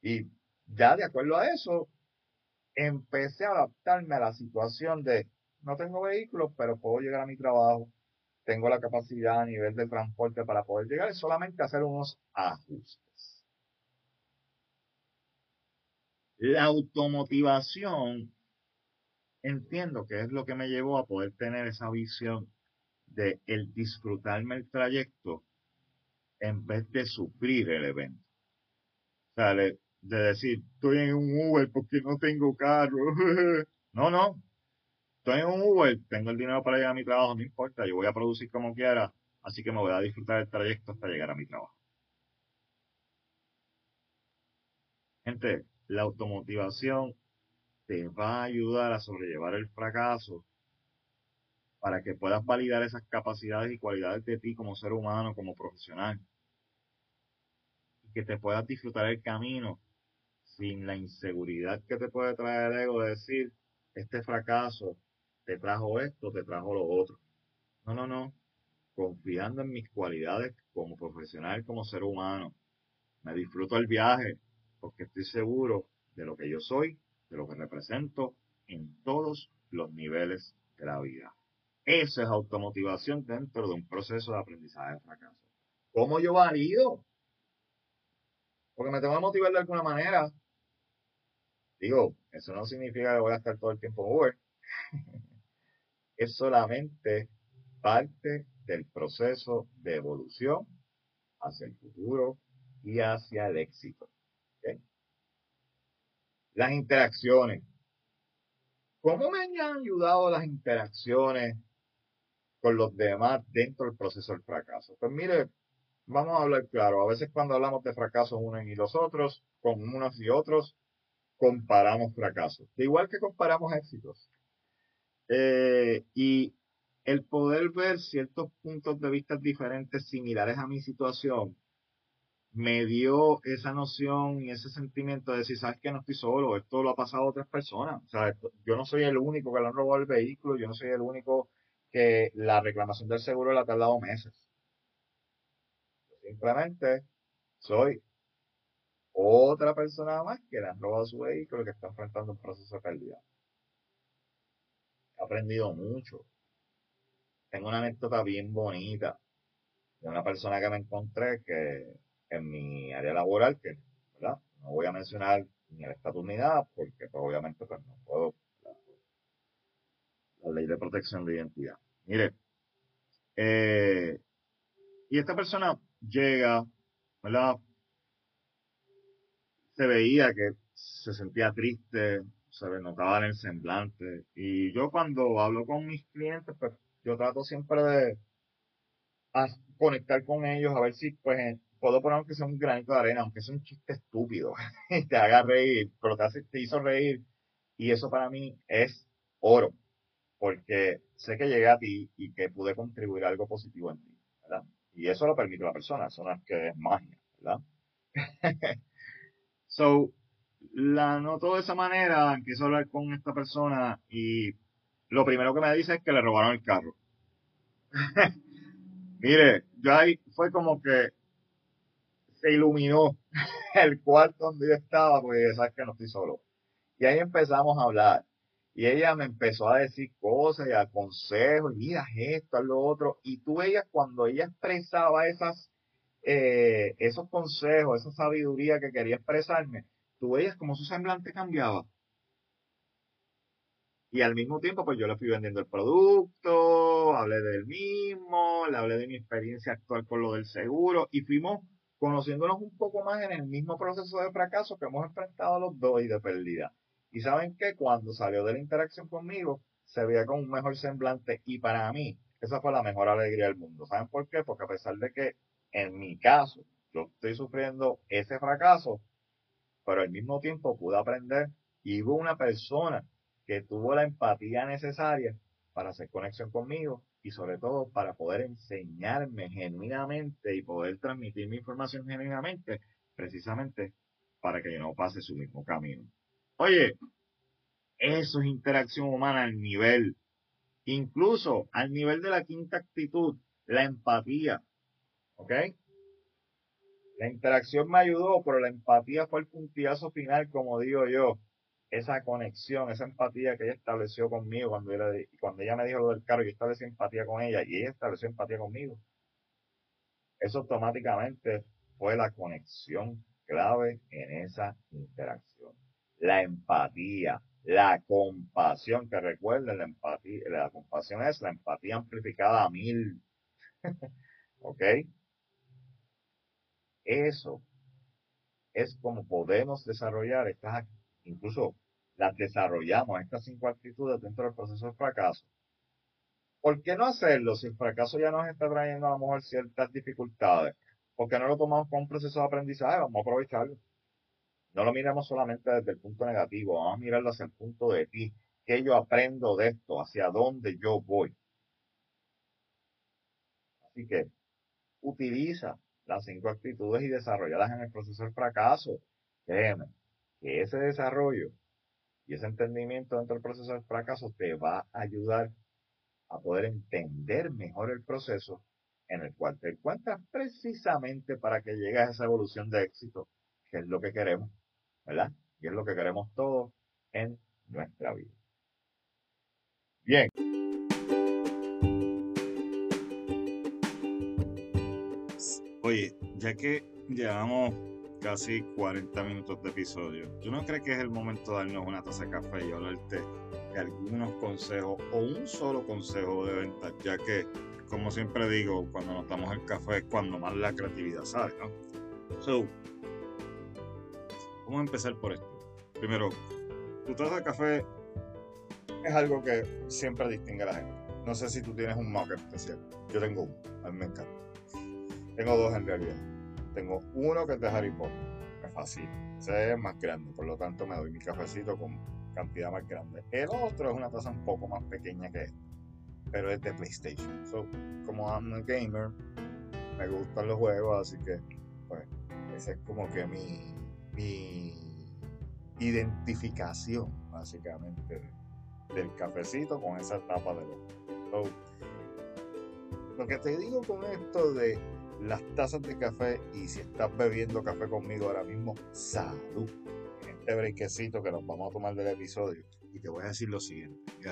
Y ya de acuerdo a eso, empecé a adaptarme a la situación de no tengo vehículos, pero puedo llegar a mi trabajo. Tengo la capacidad a nivel de transporte para poder llegar. Es solamente hacer unos ajustes. La automotivación entiendo que es lo que me llevó a poder tener esa visión de el disfrutarme el trayecto en vez de sufrir el evento. O sea, de, decir, estoy en un Uber porque no tengo carro. *laughs* no, no. Estoy en un Uber, tengo el dinero para llegar a mi trabajo, no importa, yo voy a producir como quiera, así que me voy a disfrutar el trayecto hasta llegar a mi trabajo. Gente, la automotivación te va a ayudar a sobrellevar el fracaso para que puedas validar esas capacidades y cualidades de ti como ser humano, como profesional. Y que te puedas disfrutar el camino sin la inseguridad que te puede traer el ego de decir, este fracaso te trajo esto, te trajo lo otro. No, no, no. Confiando en mis cualidades como profesional, como ser humano. Me disfruto el viaje porque estoy seguro de lo que yo soy, de lo que represento en todos los niveles de la vida. Eso es automotivación dentro de un proceso de aprendizaje de fracaso. ¿Cómo yo valido? Porque me tengo que motivar de alguna manera. Digo, eso no significa que voy a estar todo el tiempo Uber. *laughs* es solamente parte del proceso de evolución hacia el futuro y hacia el éxito. Las interacciones. ¿Cómo me han ayudado las interacciones con los demás dentro del proceso del fracaso? Pues mire, vamos a hablar claro. A veces cuando hablamos de fracasos unos y los otros, con unos y otros, comparamos fracasos. De igual que comparamos éxitos. Eh, y el poder ver ciertos puntos de vista diferentes, similares a mi situación, me dio esa noción y ese sentimiento de decir, sabes que no estoy solo, esto lo ha pasado a otras personas. O sea, yo no soy el único que le han robado el vehículo, yo no soy el único que la reclamación del seguro le ha tardado meses. Simplemente soy otra persona más que le han robado su vehículo y que está enfrentando un proceso de pérdida. He aprendido mucho. Tengo una anécdota bien bonita de una persona que me encontré que en mi área laboral, que ¿verdad? no voy a mencionar ni el estatus ni nada, porque pues, obviamente pues, no puedo la, ley de protección de identidad. Mire, eh, y esta persona llega, ¿verdad? Se veía que se sentía triste, se notaba en el semblante. Y yo cuando hablo con mis clientes, pues yo trato siempre de conectar con ellos, a ver si pues puedo poner aunque sea un granito de arena, aunque sea un chiste estúpido, *laughs* te haga reír, pero te, te hizo reír. Y eso para mí es oro, porque sé que llegué a ti y que pude contribuir algo positivo en ti, ¿verdad? Y eso lo permite la persona, eso no es que es magia, ¿verdad? *laughs* so, la noto de esa manera, empiezo a hablar con esta persona y lo primero que me dice es que le robaron el carro. *laughs* Mire, yo ahí fue como que se iluminó *laughs* el cuarto donde yo estaba, porque sabes que no estoy solo. Y ahí empezamos a hablar. Y ella me empezó a decir cosas y a consejos, y mira esto, lo otro. Y tú veías cuando ella expresaba esas, eh, esos consejos, esa sabiduría que quería expresarme, tú veías como su semblante cambiaba. Y al mismo tiempo, pues yo le fui vendiendo el producto, hablé del mismo, le hablé de mi experiencia actual con lo del seguro y fuimos conociéndonos un poco más en el mismo proceso de fracaso que hemos enfrentado los dos y de pérdida. Y saben que cuando salió de la interacción conmigo, se veía con un mejor semblante y para mí, esa fue la mejor alegría del mundo. ¿Saben por qué? Porque a pesar de que en mi caso yo estoy sufriendo ese fracaso, pero al mismo tiempo pude aprender y hubo una persona que tuvo la empatía necesaria para hacer conexión conmigo y sobre todo para poder enseñarme genuinamente y poder transmitir mi información genuinamente, precisamente para que yo no pase su mismo camino. Oye, eso es interacción humana al nivel, incluso al nivel de la quinta actitud, la empatía. ¿Ok? La interacción me ayudó, pero la empatía fue el puntillazo final, como digo yo esa conexión, esa empatía que ella estableció conmigo cuando, ella me dijo lo del carro, yo establecí empatía con ella y ella estableció empatía conmigo. Eso automáticamente fue la conexión clave en esa interacción. La empatía, la compasión, que recuerden, la empatía, la compasión es la empatía amplificada a mil. *laughs* ¿Ok? Eso es como podemos desarrollar estas incluso las desarrollamos, estas cinco actitudes dentro del proceso de fracaso. ¿Por qué no hacerlo si el fracaso ya nos está trayendo a lo mejor ciertas dificultades? ¿Por qué no lo tomamos como un proceso de aprendizaje? Vamos a aprovecharlo. No lo miremos solamente desde el punto negativo, vamos a mirarlo hacia el punto de ti. ¿Qué yo aprendo de esto? ¿Hacia dónde yo voy? Así que utiliza las cinco actitudes y desarrollalas en el proceso del fracaso. Créeme, que ese desarrollo Y ese entendimiento dentro del proceso del fracaso te va a ayudar a poder entender mejor el proceso en el cual te encuentras precisamente para que llegues a esa evolución de éxito, que es lo que queremos, ¿verdad? Y es lo que queremos todos en nuestra vida. Bien. Oye, ya que llevamos casi 40 minutos de episodio, ¿tú no crees que es el momento de darnos una taza de café y hablarte de algunos consejos o un solo consejo de venta? Ya que, como siempre digo, cuando nos damos el café es cuando más la creatividad sale, ¿no? So, vamos a empezar por esto. Primero, tu taza de café es algo que siempre distingue a la gente. No sé si tú tienes un mug especial. Yo tengo uno, a mí me encanta. Tengo dos en realidad. Tengo uno que es de Harry Potter, es fácil. Ese es más grande, por lo tanto me doy mi cafecito con cantidad más grande. El otro es una taza un poco más pequeña que este, pero es de PlayStation. So, como I'm a gamer, me gustan los juegos, así que, pues, esa es como que mi, mi identificación, básicamente, del cafecito con esa tapa de los. lo que te digo con esto de las tazas de café y si estás bebiendo café conmigo ahora mismo, salud. En este brequecito que nos vamos a tomar del episodio. Y te voy a decir lo siguiente, *clears throat*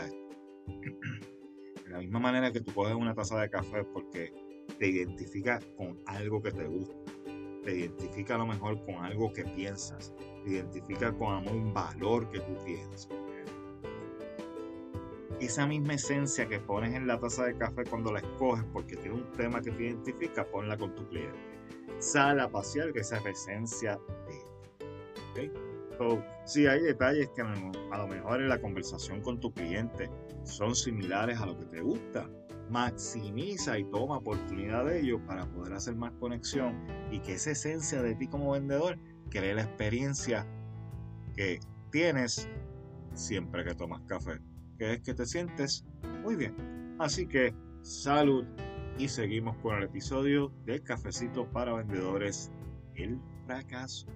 De la misma manera que tú coges una taza de café porque te identifica con algo que te gusta, te identifica a lo mejor con algo que piensas, te identifica con un valor que tú tienes esa misma esencia que pones en la taza de café cuando la escoges porque tiene un tema que te identifica, ponla con tu cliente. Sal a pasear que esa es la esencia de él. si hay detalles que a lo mejor en la conversación con tu cliente son similares a lo que te gusta, maximiza y toma oportunidad de ello para poder hacer más conexión y que esa esencia de ti como vendedor cree la experiencia que tienes siempre que tomas café que es que te sientes muy bien. Así que salud y seguimos con el episodio de Cafecito para Vendedores, el fracaso.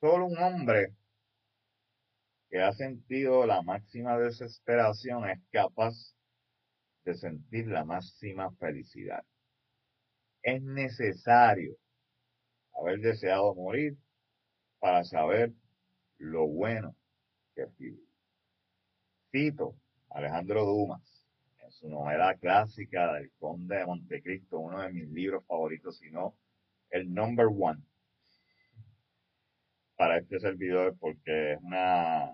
Solo un hombre que ha sentido la máxima desesperación es capaz de sentir la máxima felicidad. Es necesario haber deseado morir para saber lo bueno que es vivir. Cito Alejandro Dumas en su novela clásica del Conde de Montecristo, uno de mis libros favoritos, sino el number one para este servidor porque es una,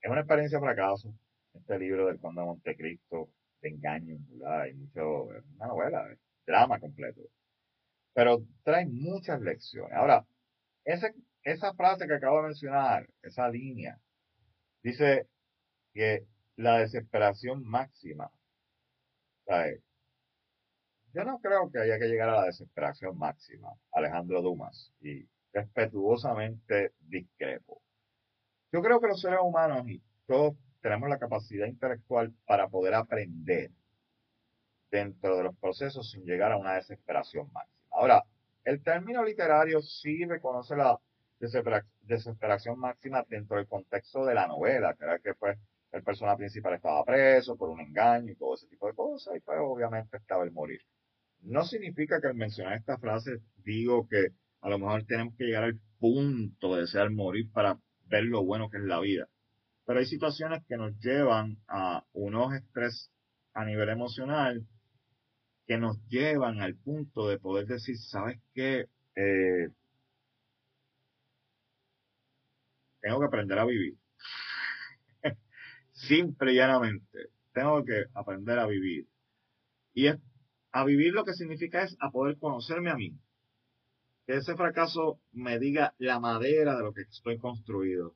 es una experiencia fracaso. Este libro del Conde de Montecristo, de engaño, Hay mucho, es una novela, drama completo. Pero trae muchas lecciones. Ahora, ese, esa frase que acabo de mencionar, esa línea, dice que la desesperación máxima, yo no creo que haya que llegar a la desesperación máxima, Alejandro Dumas, y respetuosamente discrepo. Yo creo que los seres humanos y todos tenemos la capacidad intelectual para poder aprender dentro de los procesos sin llegar a una desesperación máxima. Ahora, el término literario sí reconoce la desesperación máxima dentro del contexto de la novela, que era que pues el personaje principal estaba preso por un engaño y todo ese tipo de cosas, y pues obviamente estaba el morir. No significa que al mencionar esta frase digo que a lo mejor tenemos que llegar al punto de desear morir para ver lo bueno que es la vida. Pero hay situaciones que nos llevan a unos estrés a nivel emocional que nos llevan al punto de poder decir, ¿sabes qué? Eh, tengo que aprender a vivir. *laughs* Simple y llanamente. Tengo que aprender a vivir. Y a vivir lo que significa es a poder conocerme a mí, que ese fracaso me diga la madera de lo que estoy construido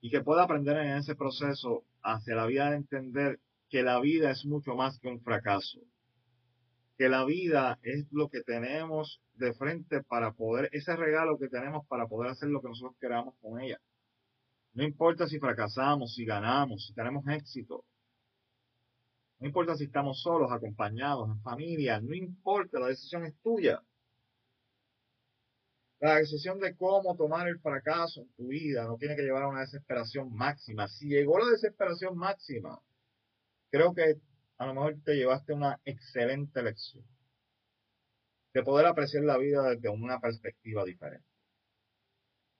y que pueda aprender en ese proceso hacia la vida de entender que la vida es mucho más que un fracaso, que la vida es lo que tenemos de frente para poder, ese regalo que tenemos para poder hacer lo que nosotros queramos con ella. No importa si fracasamos, si ganamos, si tenemos éxito. No importa si estamos solos, acompañados, en familia. No importa, la decisión es tuya. La decisión de cómo tomar el fracaso en tu vida no tiene que llevar a una desesperación máxima. Si llegó la desesperación máxima, creo que a lo mejor te llevaste una excelente lección de poder apreciar la vida desde una perspectiva diferente.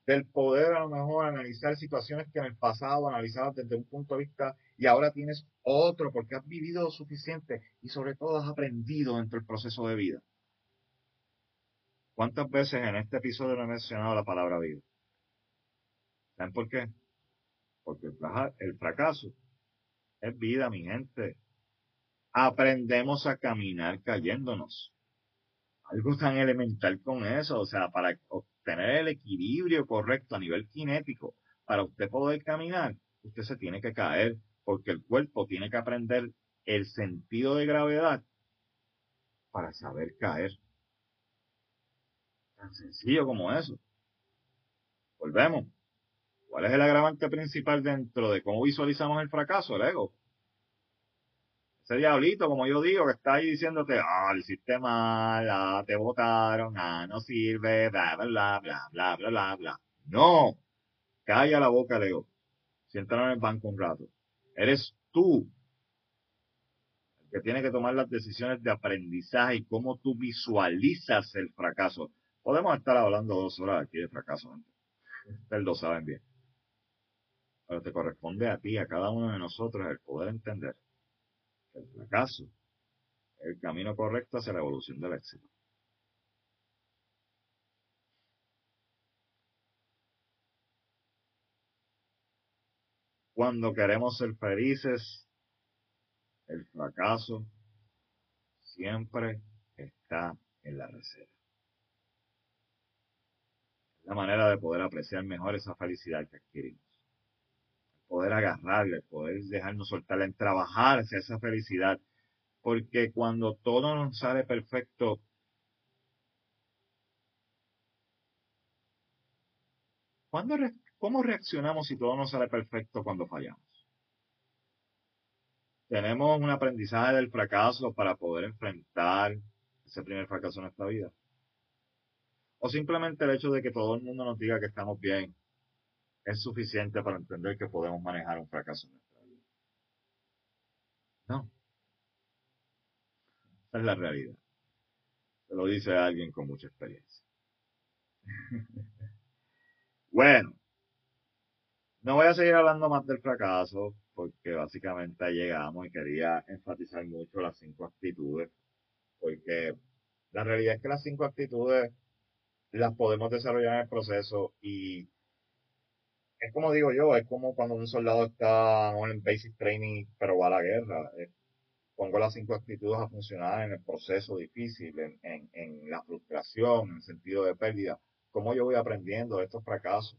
Del poder a lo mejor analizar situaciones que en el pasado analizabas desde un punto de vista y ahora tienes otro porque has vivido suficiente y sobre todo has aprendido dentro del proceso de vida. ¿Cuántas veces en este episodio no he mencionado la palabra vida? ¿Saben por qué? Porque el fracaso es vida, mi gente. Aprendemos a caminar cayéndonos. Algo tan elemental con eso, o sea, para obtener el equilibrio correcto a nivel cinético, para usted poder caminar, usted se tiene que caer, porque el cuerpo tiene que aprender el sentido de gravedad para saber caer. Tan sencillo como eso. Volvemos. ¿Cuál es el agravante principal dentro de cómo visualizamos el fracaso? El ego. Ese diablito, como yo digo, que está ahí diciéndote, ah, el sistema, la, te votaron, ah, no sirve, bla, bla, bla, bla, bla, bla, bla. No. Calla la boca, el ego. Siéntalo en el banco un rato. Eres tú el que tiene que tomar las decisiones de aprendizaje y cómo tú visualizas el fracaso. Podemos estar hablando dos horas aquí de fracaso. Ustedes lo saben bien. Pero te corresponde a ti, a cada uno de nosotros, el poder entender que el fracaso es el camino correcto hacia la evolución del éxito. Cuando queremos ser felices, el fracaso siempre está en la receta la manera de poder apreciar mejor esa felicidad que adquirimos. Poder agarrarle, poder dejarnos soltarla en trabajar hacia esa felicidad. Porque cuando todo nos sale perfecto, ¿cómo reaccionamos si todo nos sale perfecto cuando fallamos? Tenemos un aprendizaje del fracaso para poder enfrentar ese primer fracaso en nuestra vida. O simplemente el hecho de que todo el mundo nos diga que estamos bien es suficiente para entender que podemos manejar un fracaso en nuestra vida. No. Esa es la realidad. Se lo dice alguien con mucha experiencia. *laughs* bueno. No voy a seguir hablando más del fracaso porque básicamente llegamos y quería enfatizar mucho las cinco actitudes porque la realidad es que las cinco actitudes las podemos desarrollar en el proceso y es como digo yo, es como cuando un soldado está en basic training pero va a la guerra. pongo las cinco actitudes a funcionar en el proceso difícil, en, en, la frustración, en el sentido de pérdida. ¿Cómo yo voy aprendiendo estos fracasos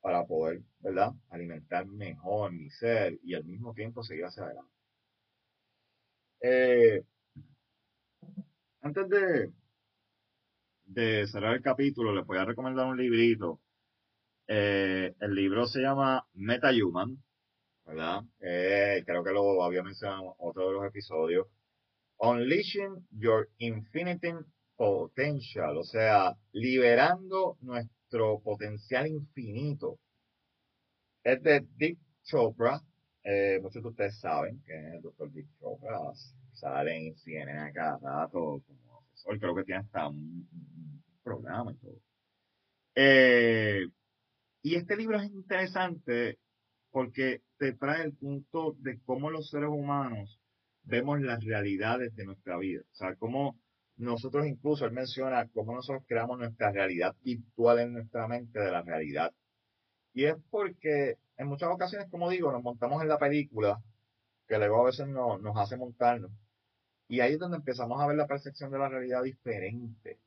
para poder, ¿verdad?, alimentar mejor mi ser y al mismo tiempo seguir hacia adelante. Eh, antes de, de cerrar el capítulo, les voy a recomendar un librito. Eh, el libro se llama MetaHuman, ¿verdad? Eh, creo que lo había mencionado en otro de los episodios. Unleashing Your Infinite Potential, o sea, liberando nuestro potencial infinito. Es de Dick Chopra. Eh, muchos de ustedes saben que el doctor Dick Chopra sale en CNN acá rato como Hoy creo que tiene hasta un, programa y todo. Eh, y este libro es interesante porque te trae el punto de cómo los seres humanos vemos las realidades de nuestra vida. O sea, cómo nosotros incluso, él menciona cómo nosotros creamos nuestra realidad virtual en nuestra mente de la realidad. Y es porque en muchas ocasiones, como digo, nos montamos en la película, que luego a veces nos hace montarnos. Y ahí es donde empezamos a ver la percepción de la realidad diferente.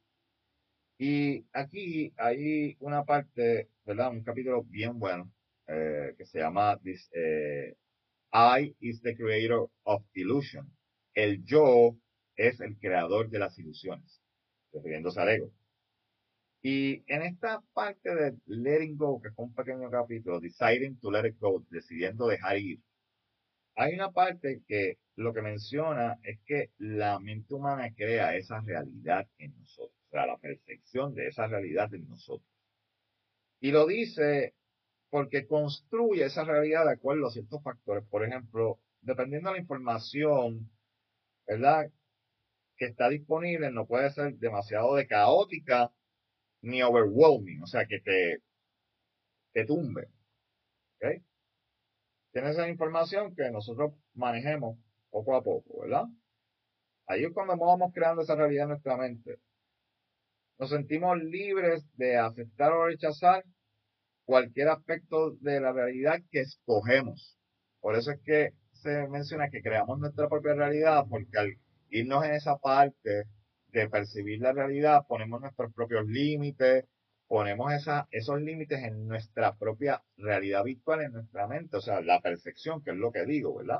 Y aquí hay una parte, ¿verdad? Un capítulo bien bueno eh, que se llama eh, I is the creator of illusion. El yo es el creador de las ilusiones, refiriéndose al ego. Y en esta parte de letting go, que es un pequeño capítulo, deciding to let it go, decidiendo dejar ir, hay una parte que lo que menciona es que la mente humana crea esa realidad en nosotros, o sea, la percepción de esa realidad en nosotros. Y lo dice porque construye esa realidad de acuerdo a ciertos factores. Por ejemplo, dependiendo de la información, ¿verdad? Que está disponible, no puede ser demasiado de caótica ni overwhelming, o sea, que te, te tumbe. ¿Ok? Tienes esa información que nosotros manejemos poco a poco, ¿verdad? Ahí es cuando vamos creando esa realidad en nuestra mente. Nos sentimos libres de aceptar o rechazar cualquier aspecto de la realidad que escogemos. Por eso es que se menciona que creamos nuestra propia realidad, porque al irnos en esa parte de percibir la realidad, ponemos nuestros propios límites, ponemos esos límites en nuestra propia realidad virtual, en nuestra mente, o sea, la percepción, que es lo que digo, ¿verdad?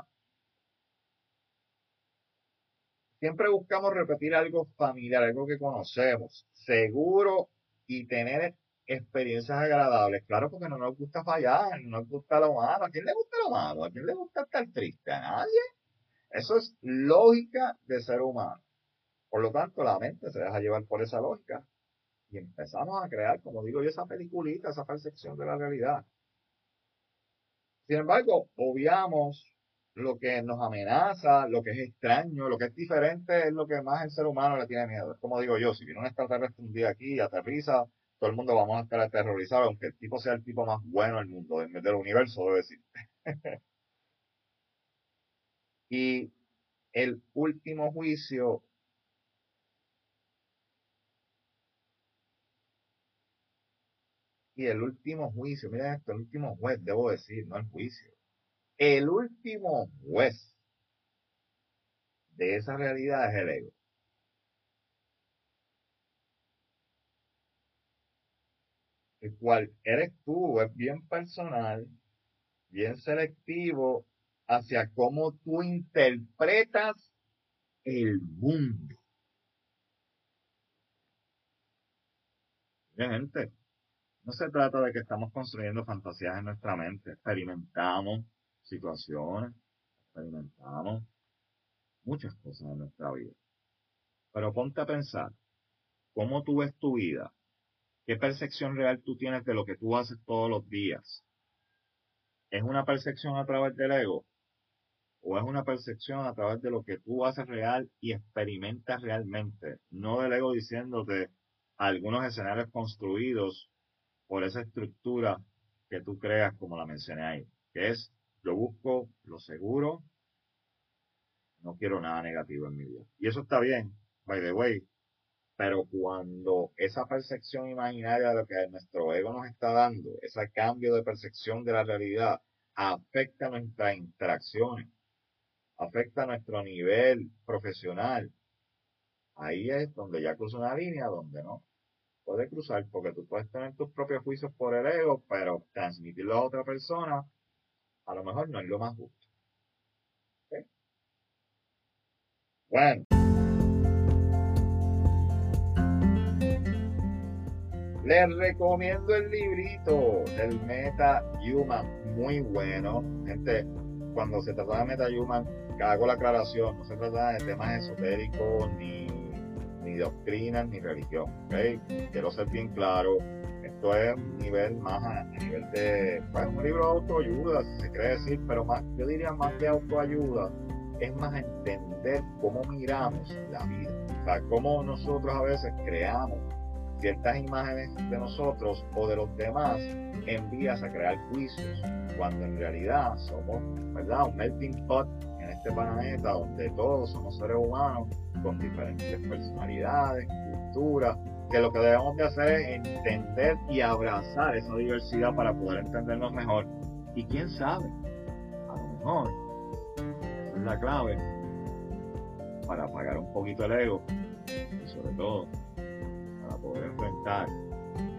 Siempre buscamos repetir algo familiar, algo que conocemos, seguro y tener experiencias agradables. Claro, porque no nos gusta fallar, no nos gusta lo malo. ¿A quién le gusta lo malo? ¿A quién le gusta estar triste? ¿A nadie? Eso es lógica de ser humano. Por lo tanto, la mente se deja llevar por esa lógica y empezamos a crear, como digo yo, esa peliculita, esa percepción de la realidad. Sin embargo, obviamos lo que nos amenaza, lo que es extraño, lo que es diferente es lo que más el ser humano le tiene miedo. Como digo yo, si viene un extraterrestre un día aquí y aterriza, todo el mundo vamos a estar aterrorizados, aunque el tipo sea el tipo más bueno del mundo, del universo, debe decir. *laughs* y el último juicio y el último juicio, miren esto, el último juez, debo decir, no el juicio. El último juez de esa realidad es el ego. El cual eres tú, es bien personal, bien selectivo hacia cómo tú interpretas el mundo. Bien, gente, no se trata de que estamos construyendo fantasías en nuestra mente, experimentamos situaciones, experimentamos muchas cosas en nuestra vida. Pero ponte a pensar, ¿cómo tú ves tu vida? ¿Qué percepción real tú tienes de lo que tú haces todos los días? ¿Es una percepción a través del ego? ¿O es una percepción a través de lo que tú haces real y experimentas realmente? No del ego diciéndote algunos escenarios construidos por esa estructura que tú creas, como la mencioné ahí, que es yo busco lo seguro, no quiero nada negativo en mi vida. Y eso está bien, by the way, pero cuando esa percepción imaginaria de lo que nuestro ego nos está dando, ese cambio de percepción de la realidad, afecta nuestras interacciones, afecta nuestro nivel profesional, ahí es donde ya cruza una línea donde no puede cruzar, porque tú puedes tener tus propios juicios por el ego, pero transmitirlo a otra persona a lo mejor no es lo más justo. Bueno. Les recomiendo el librito del Meta Human, muy bueno. Gente, cuando se trata de Meta Human, hago la aclaración, no se trata de temas esotéricos, ni, ni doctrinas, ni religión. ¿okay? Quiero ser bien claro esto es un nivel más a, nivel de, pues, un libro de autoayuda, si se quiere decir, pero más, yo diría más que autoayuda, es más entender cómo miramos la vida, o sea, cómo nosotros a veces creamos ciertas imágenes de nosotros o de los demás en vías a crear juicios, cuando en realidad somos, ¿verdad? Un melting pot este planeta donde todos somos seres humanos con diferentes personalidades, culturas, que lo que debemos de hacer es entender y abrazar esa diversidad para poder entendernos mejor. Y quién sabe, a lo mejor, esa es la clave para apagar un poquito el ego y sobre todo para poder enfrentar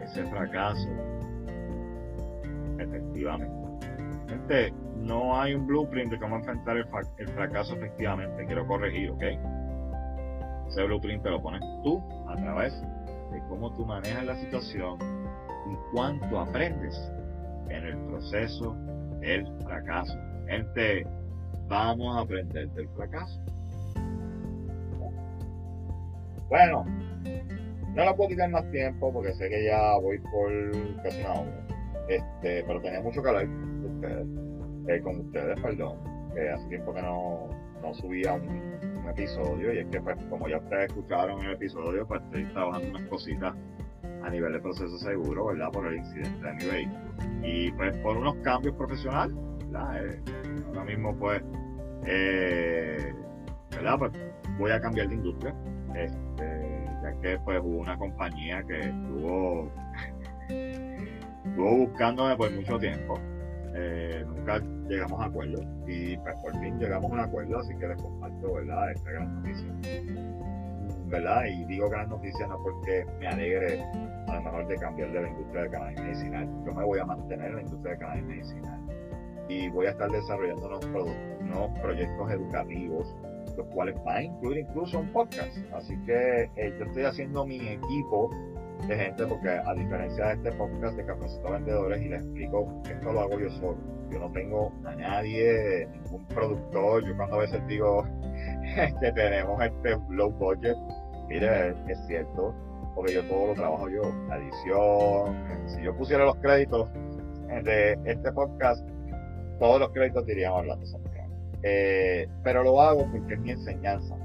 ese fracaso efectivamente. Gente, no hay un blueprint de cómo enfrentar el, el fracaso efectivamente. Quiero corregir, ¿ok? Ese blueprint te lo pones tú a través cómo tú manejas la situación y cuánto aprendes en el proceso del fracaso. Gente, vamos a aprender del fracaso. Bueno, no lo puedo quitar más tiempo porque sé que ya voy por casi una hora. Este, pero tenía mucho que hablar con ustedes, perdón. hace tiempo que no, no subía un, episodio y es que pues como ya ustedes escucharon el episodio, pues estoy trabajando unas cositas a nivel de proceso seguro, ¿verdad? Por el incidente de mi vehículo. Y pues por unos cambios profesionales, ¿verdad? Eh, ahora mismo pues, eh, ¿verdad? Pues voy a cambiar de industria, este, ya que pues hubo una compañía que estuvo, *laughs* estuvo buscándome por mucho tiempo. Eh, nunca llegamos a acuerdo y pues por fin llegamos a un acuerdo, así que les comparto, ¿verdad? Esta gran noticia. ¿verdad? Y digo gran noticia no porque me alegre a lo mejor de cambiar de la industria de cannabis medicinal. Yo me voy a mantener en la industria de cannabis medicinal y voy a estar desarrollando nuevos, proyectos educativos, los cuales van a incluir incluso un podcast. Así que eh, yo estoy haciendo mi equipo de gente porque a diferencia de este podcast de Cafecito Vendedores y les explico que esto lo hago yo solo. Yo no tengo a nadie, ningún productor. Yo cuando a veces digo que *laughs* tenemos este low budget, mire, es cierto, porque yo todo lo trabajo yo, la edición, si yo pusiera los créditos de este podcast, todos los créditos dirían Santiago. Eh, pero lo hago porque es mi enseñanza,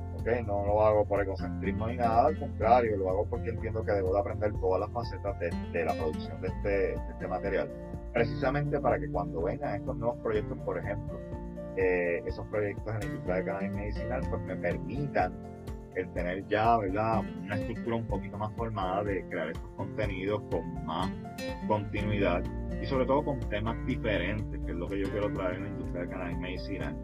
No lo hago por egocentrismo ni nada, al contrario, lo hago porque entiendo que debo de aprender todas las facetas de, la producción de este, de este material, precisamente para que cuando vengan estos nuevos proyectos, por ejemplo, eh, esos proyectos en la industria de cannabis medicinal pues me permitan el tener ya ¿verdad? una estructura un poquito más formada de crear estos contenidos con más continuidad y sobre todo con temas diferentes, que es lo que yo quiero traer en la industria de cannabis medicinal.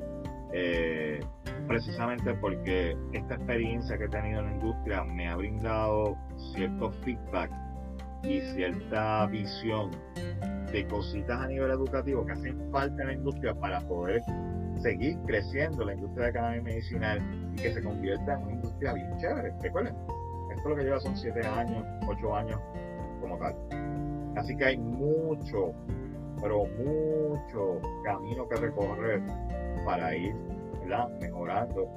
Eh, precisamente porque esta experiencia que he tenido en la industria me ha brindado cierto feedback y cierta visión de cositas a nivel educativo que hacen falta en la industria para poder seguir creciendo la industria de cannabis medicinal y que se convierta en una industria bien chévere. Recuerden, esto lo que lleva son 7 años, 8 años como tal. Así que hay mucho, pero mucho camino que recorrer para ir mejorando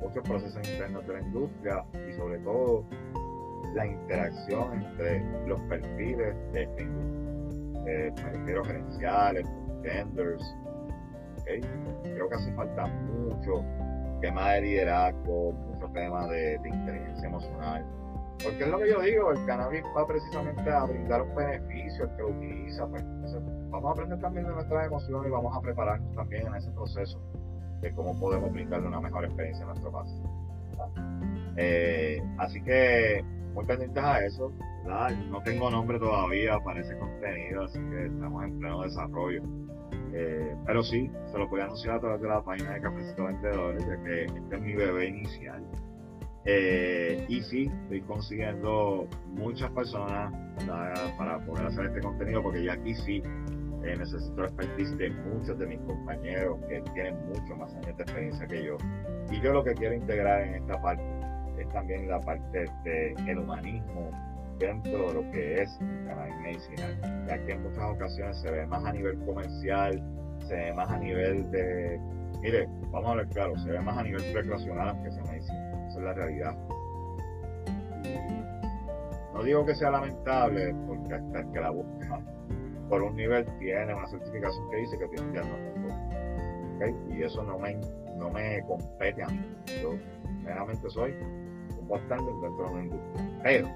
muchos procesos internos de la industria y sobre todo la interacción entre los perfiles de esta. Eh, gerenciales, tenders, Creo que hace falta mucho tema de liderazgo, mucho tema de, inteligencia emocional. Porque es lo que yo digo, el cannabis va precisamente a brindar un beneficio al que lo utiliza. Pues, vamos a aprender también de nuestras emociones y vamos a prepararnos también en ese proceso de cómo podemos brindarle una mejor experiencia a nuestro paciente. Eh, así que muy pendientes a eso. No tengo nombre todavía para ese contenido, así que estamos en pleno desarrollo. Eh, pero sí, se lo voy a anunciar a través de la página de Cafecito Vendedores, ya que este es mi bebé inicial. Eh, y sí, estoy consiguiendo muchas personas para poder hacer este contenido, porque ya aquí sí eh, necesito la expertise de muchos de mis compañeros que tienen mucho más años de experiencia que yo. Y yo lo que quiero integrar en esta parte es también la parte del humanismo, dentro de lo que es cannabis medicinal, ya que en muchas ocasiones se ve más a nivel comercial, se ve más a nivel de, mire, vamos a ver claro, se ve más a nivel recreacional aunque sea medicina, esa es la realidad. no digo que sea lamentable, porque hasta el que la busca por un nivel tiene una certificación que dice que tiene un diagnóstico. ¿okay? Y eso no me, no me compete a mí. Yo meramente soy un bastante dentro de una industria. Pero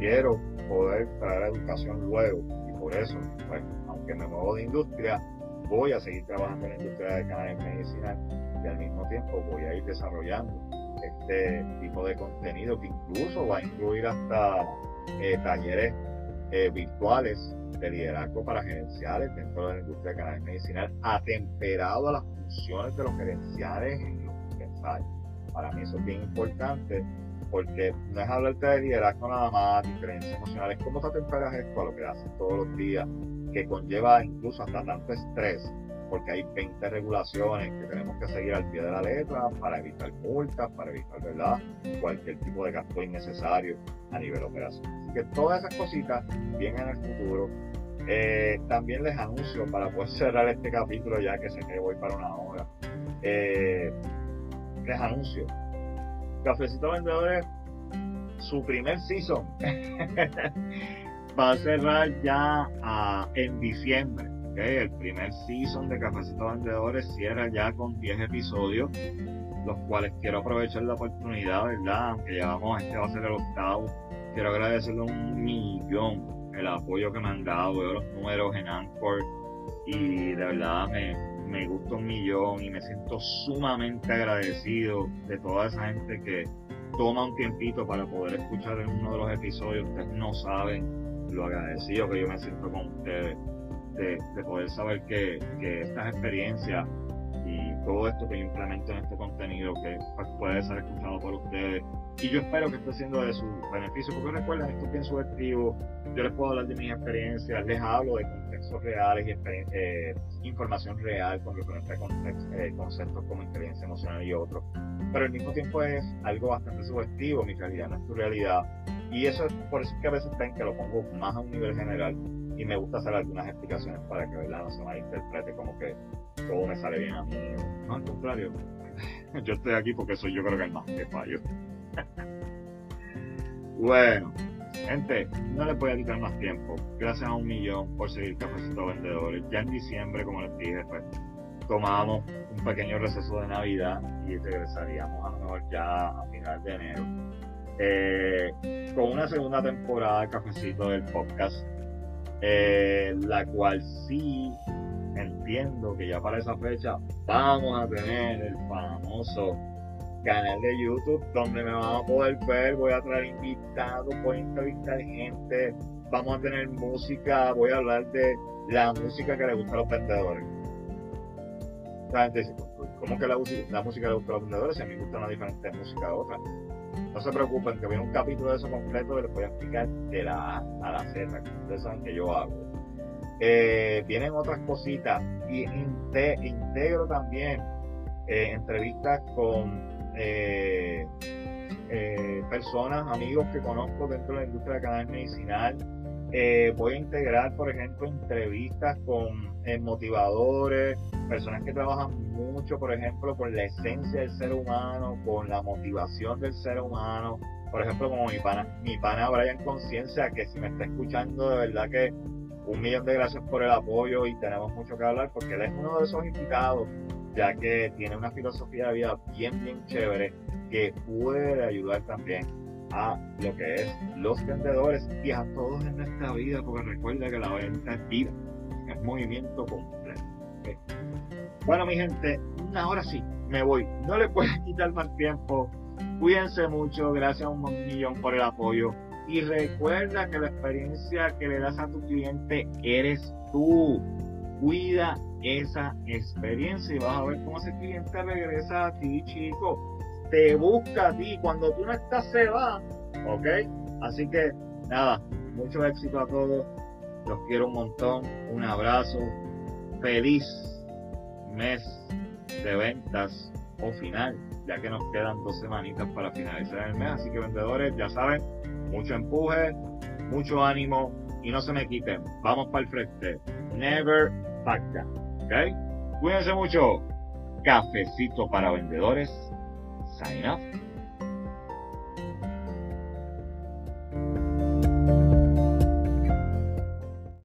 quiero poder traer educación luego y por eso, pues, aunque me muevo de industria, voy a seguir trabajando en la industria de cannabis medicinal y al mismo tiempo voy a ir desarrollando este tipo de contenido que incluso va a incluir hasta eh, talleres eh, virtuales de liderazgo para gerenciales dentro de la industria de cannabis medicinal, atemperado a las funciones de los gerenciales en los ensayos. Para mí eso es bien importante porque no es hablarte de liderazgo nada más, diferencias emocionales, cómo te atemperas esto a lo que haces todos los días, que conlleva incluso hasta tanto estrés, porque hay 20 regulaciones que tenemos que seguir al pie de la letra para evitar multas, para evitar, ¿verdad? Cualquier tipo de gasto innecesario a nivel operacional. Así que todas esas cositas vienen en el futuro. Eh, también les anuncio, para poder cerrar este capítulo, ya que sé que voy para una hora, eh, les anuncio, Cafecito Vendedores, su primer season *laughs* va a cerrar ya ah, en diciembre. El primer season de Cafecito Vendedores cierra ya con 10 episodios, los cuales quiero aprovechar la oportunidad, ¿verdad? Aunque llevamos, este va a ser el octavo, quiero agradecerle un millón el apoyo que me han dado, veo los números en Anchor y de verdad me, me gusta un millón y me siento sumamente agradecido de toda esa gente que toma un tiempito para poder escuchar en uno de los episodios. Ustedes no saben lo agradecido que yo me siento con ustedes de, poder saber que, que estas experiencias y todo esto que yo implemento en este contenido que pues, puede ser escuchado por ustedes. Y yo espero que esté siendo de su beneficio porque recuerden esto es bien subjetivo. Yo les puedo hablar de mis experiencias les hablo de contextos reales y eh, información real con referente a eh, conceptos como inteligencia emocional y otros. Pero al mismo tiempo es algo bastante subjetivo mi realidad no es tu realidad. Y eso es por eso que a veces ven que lo pongo más a un nivel general y me gusta hacer algunas explicaciones para que ¿verdad? no se malinterprete como que todo me sale bien a mí. No, al contrario, *laughs* yo estoy aquí porque soy yo creo que el más que fallo. *laughs* bueno, gente, no les voy a quitar más tiempo. Gracias a un millón por seguir Cafecito Vendedores. Ya en diciembre, como les dije, pues tomamos un pequeño receso de Navidad y regresaríamos a lo mejor ya a final de enero. Eh, con una segunda temporada de Cafecito del podcast eh, la cual sí entiendo que ya para esa fecha vamos a tener el famoso canal de YouTube donde me van a poder ver, voy a traer invitados, voy a entrevistar gente, vamos a tener música, voy a hablar de la música que le gusta a los vendedores. ¿cómo que la, la música le gusta a los vendedores? Si a mí me gusta una diferente música de otra. No se preocupen, que viene un capítulo de eso completo que les voy a explicar de la A a la Z, que ustedes saben que yo hago. Eh, vienen otras cositas y integro también eh, entrevistas con eh, personas, amigos que conozco dentro de la industria del canal medicinal. Voy a integrar, por ejemplo, entrevistas con motivadores, personas que trabajan mucho, por ejemplo, con la esencia del ser humano, con la motivación del ser humano. Por ejemplo, como mi pana, mi pana Brian Conciencia, que si me está escuchando, de verdad que un millón de gracias por el apoyo y tenemos mucho que hablar porque él es uno de esos invitados, ya que tiene una filosofía de vida bien, bien chévere que puede ayudar también a lo que es los vendedores y a todos en nuestra vida, porque recuerda que la venta es vida, es movimiento completo. Bueno, mi gente, ahora sí, me voy. No le puedo *laughs* quitar más tiempo. Cuídense mucho, gracias a un millón por el apoyo. Y recuerda que la experiencia que le das a tu cliente eres tú. Cuida esa experiencia y vas a ver cómo ese cliente regresa a ti, chico. Te busca a ti. Cuando tú no estás, se va. ¿Ok? Así que, nada, mucho éxito a todos. Los quiero un montón. Un abrazo. Feliz mes de ventas o final, ya que nos quedan dos semanitas para finalizar el mes. Así que vendedores, ya saben, mucho empuje, mucho ánimo y no se me quiten. Vamos para el frente. Never back down. ¿Ok? Cuídense mucho. Cafecito para vendedores. Sign up.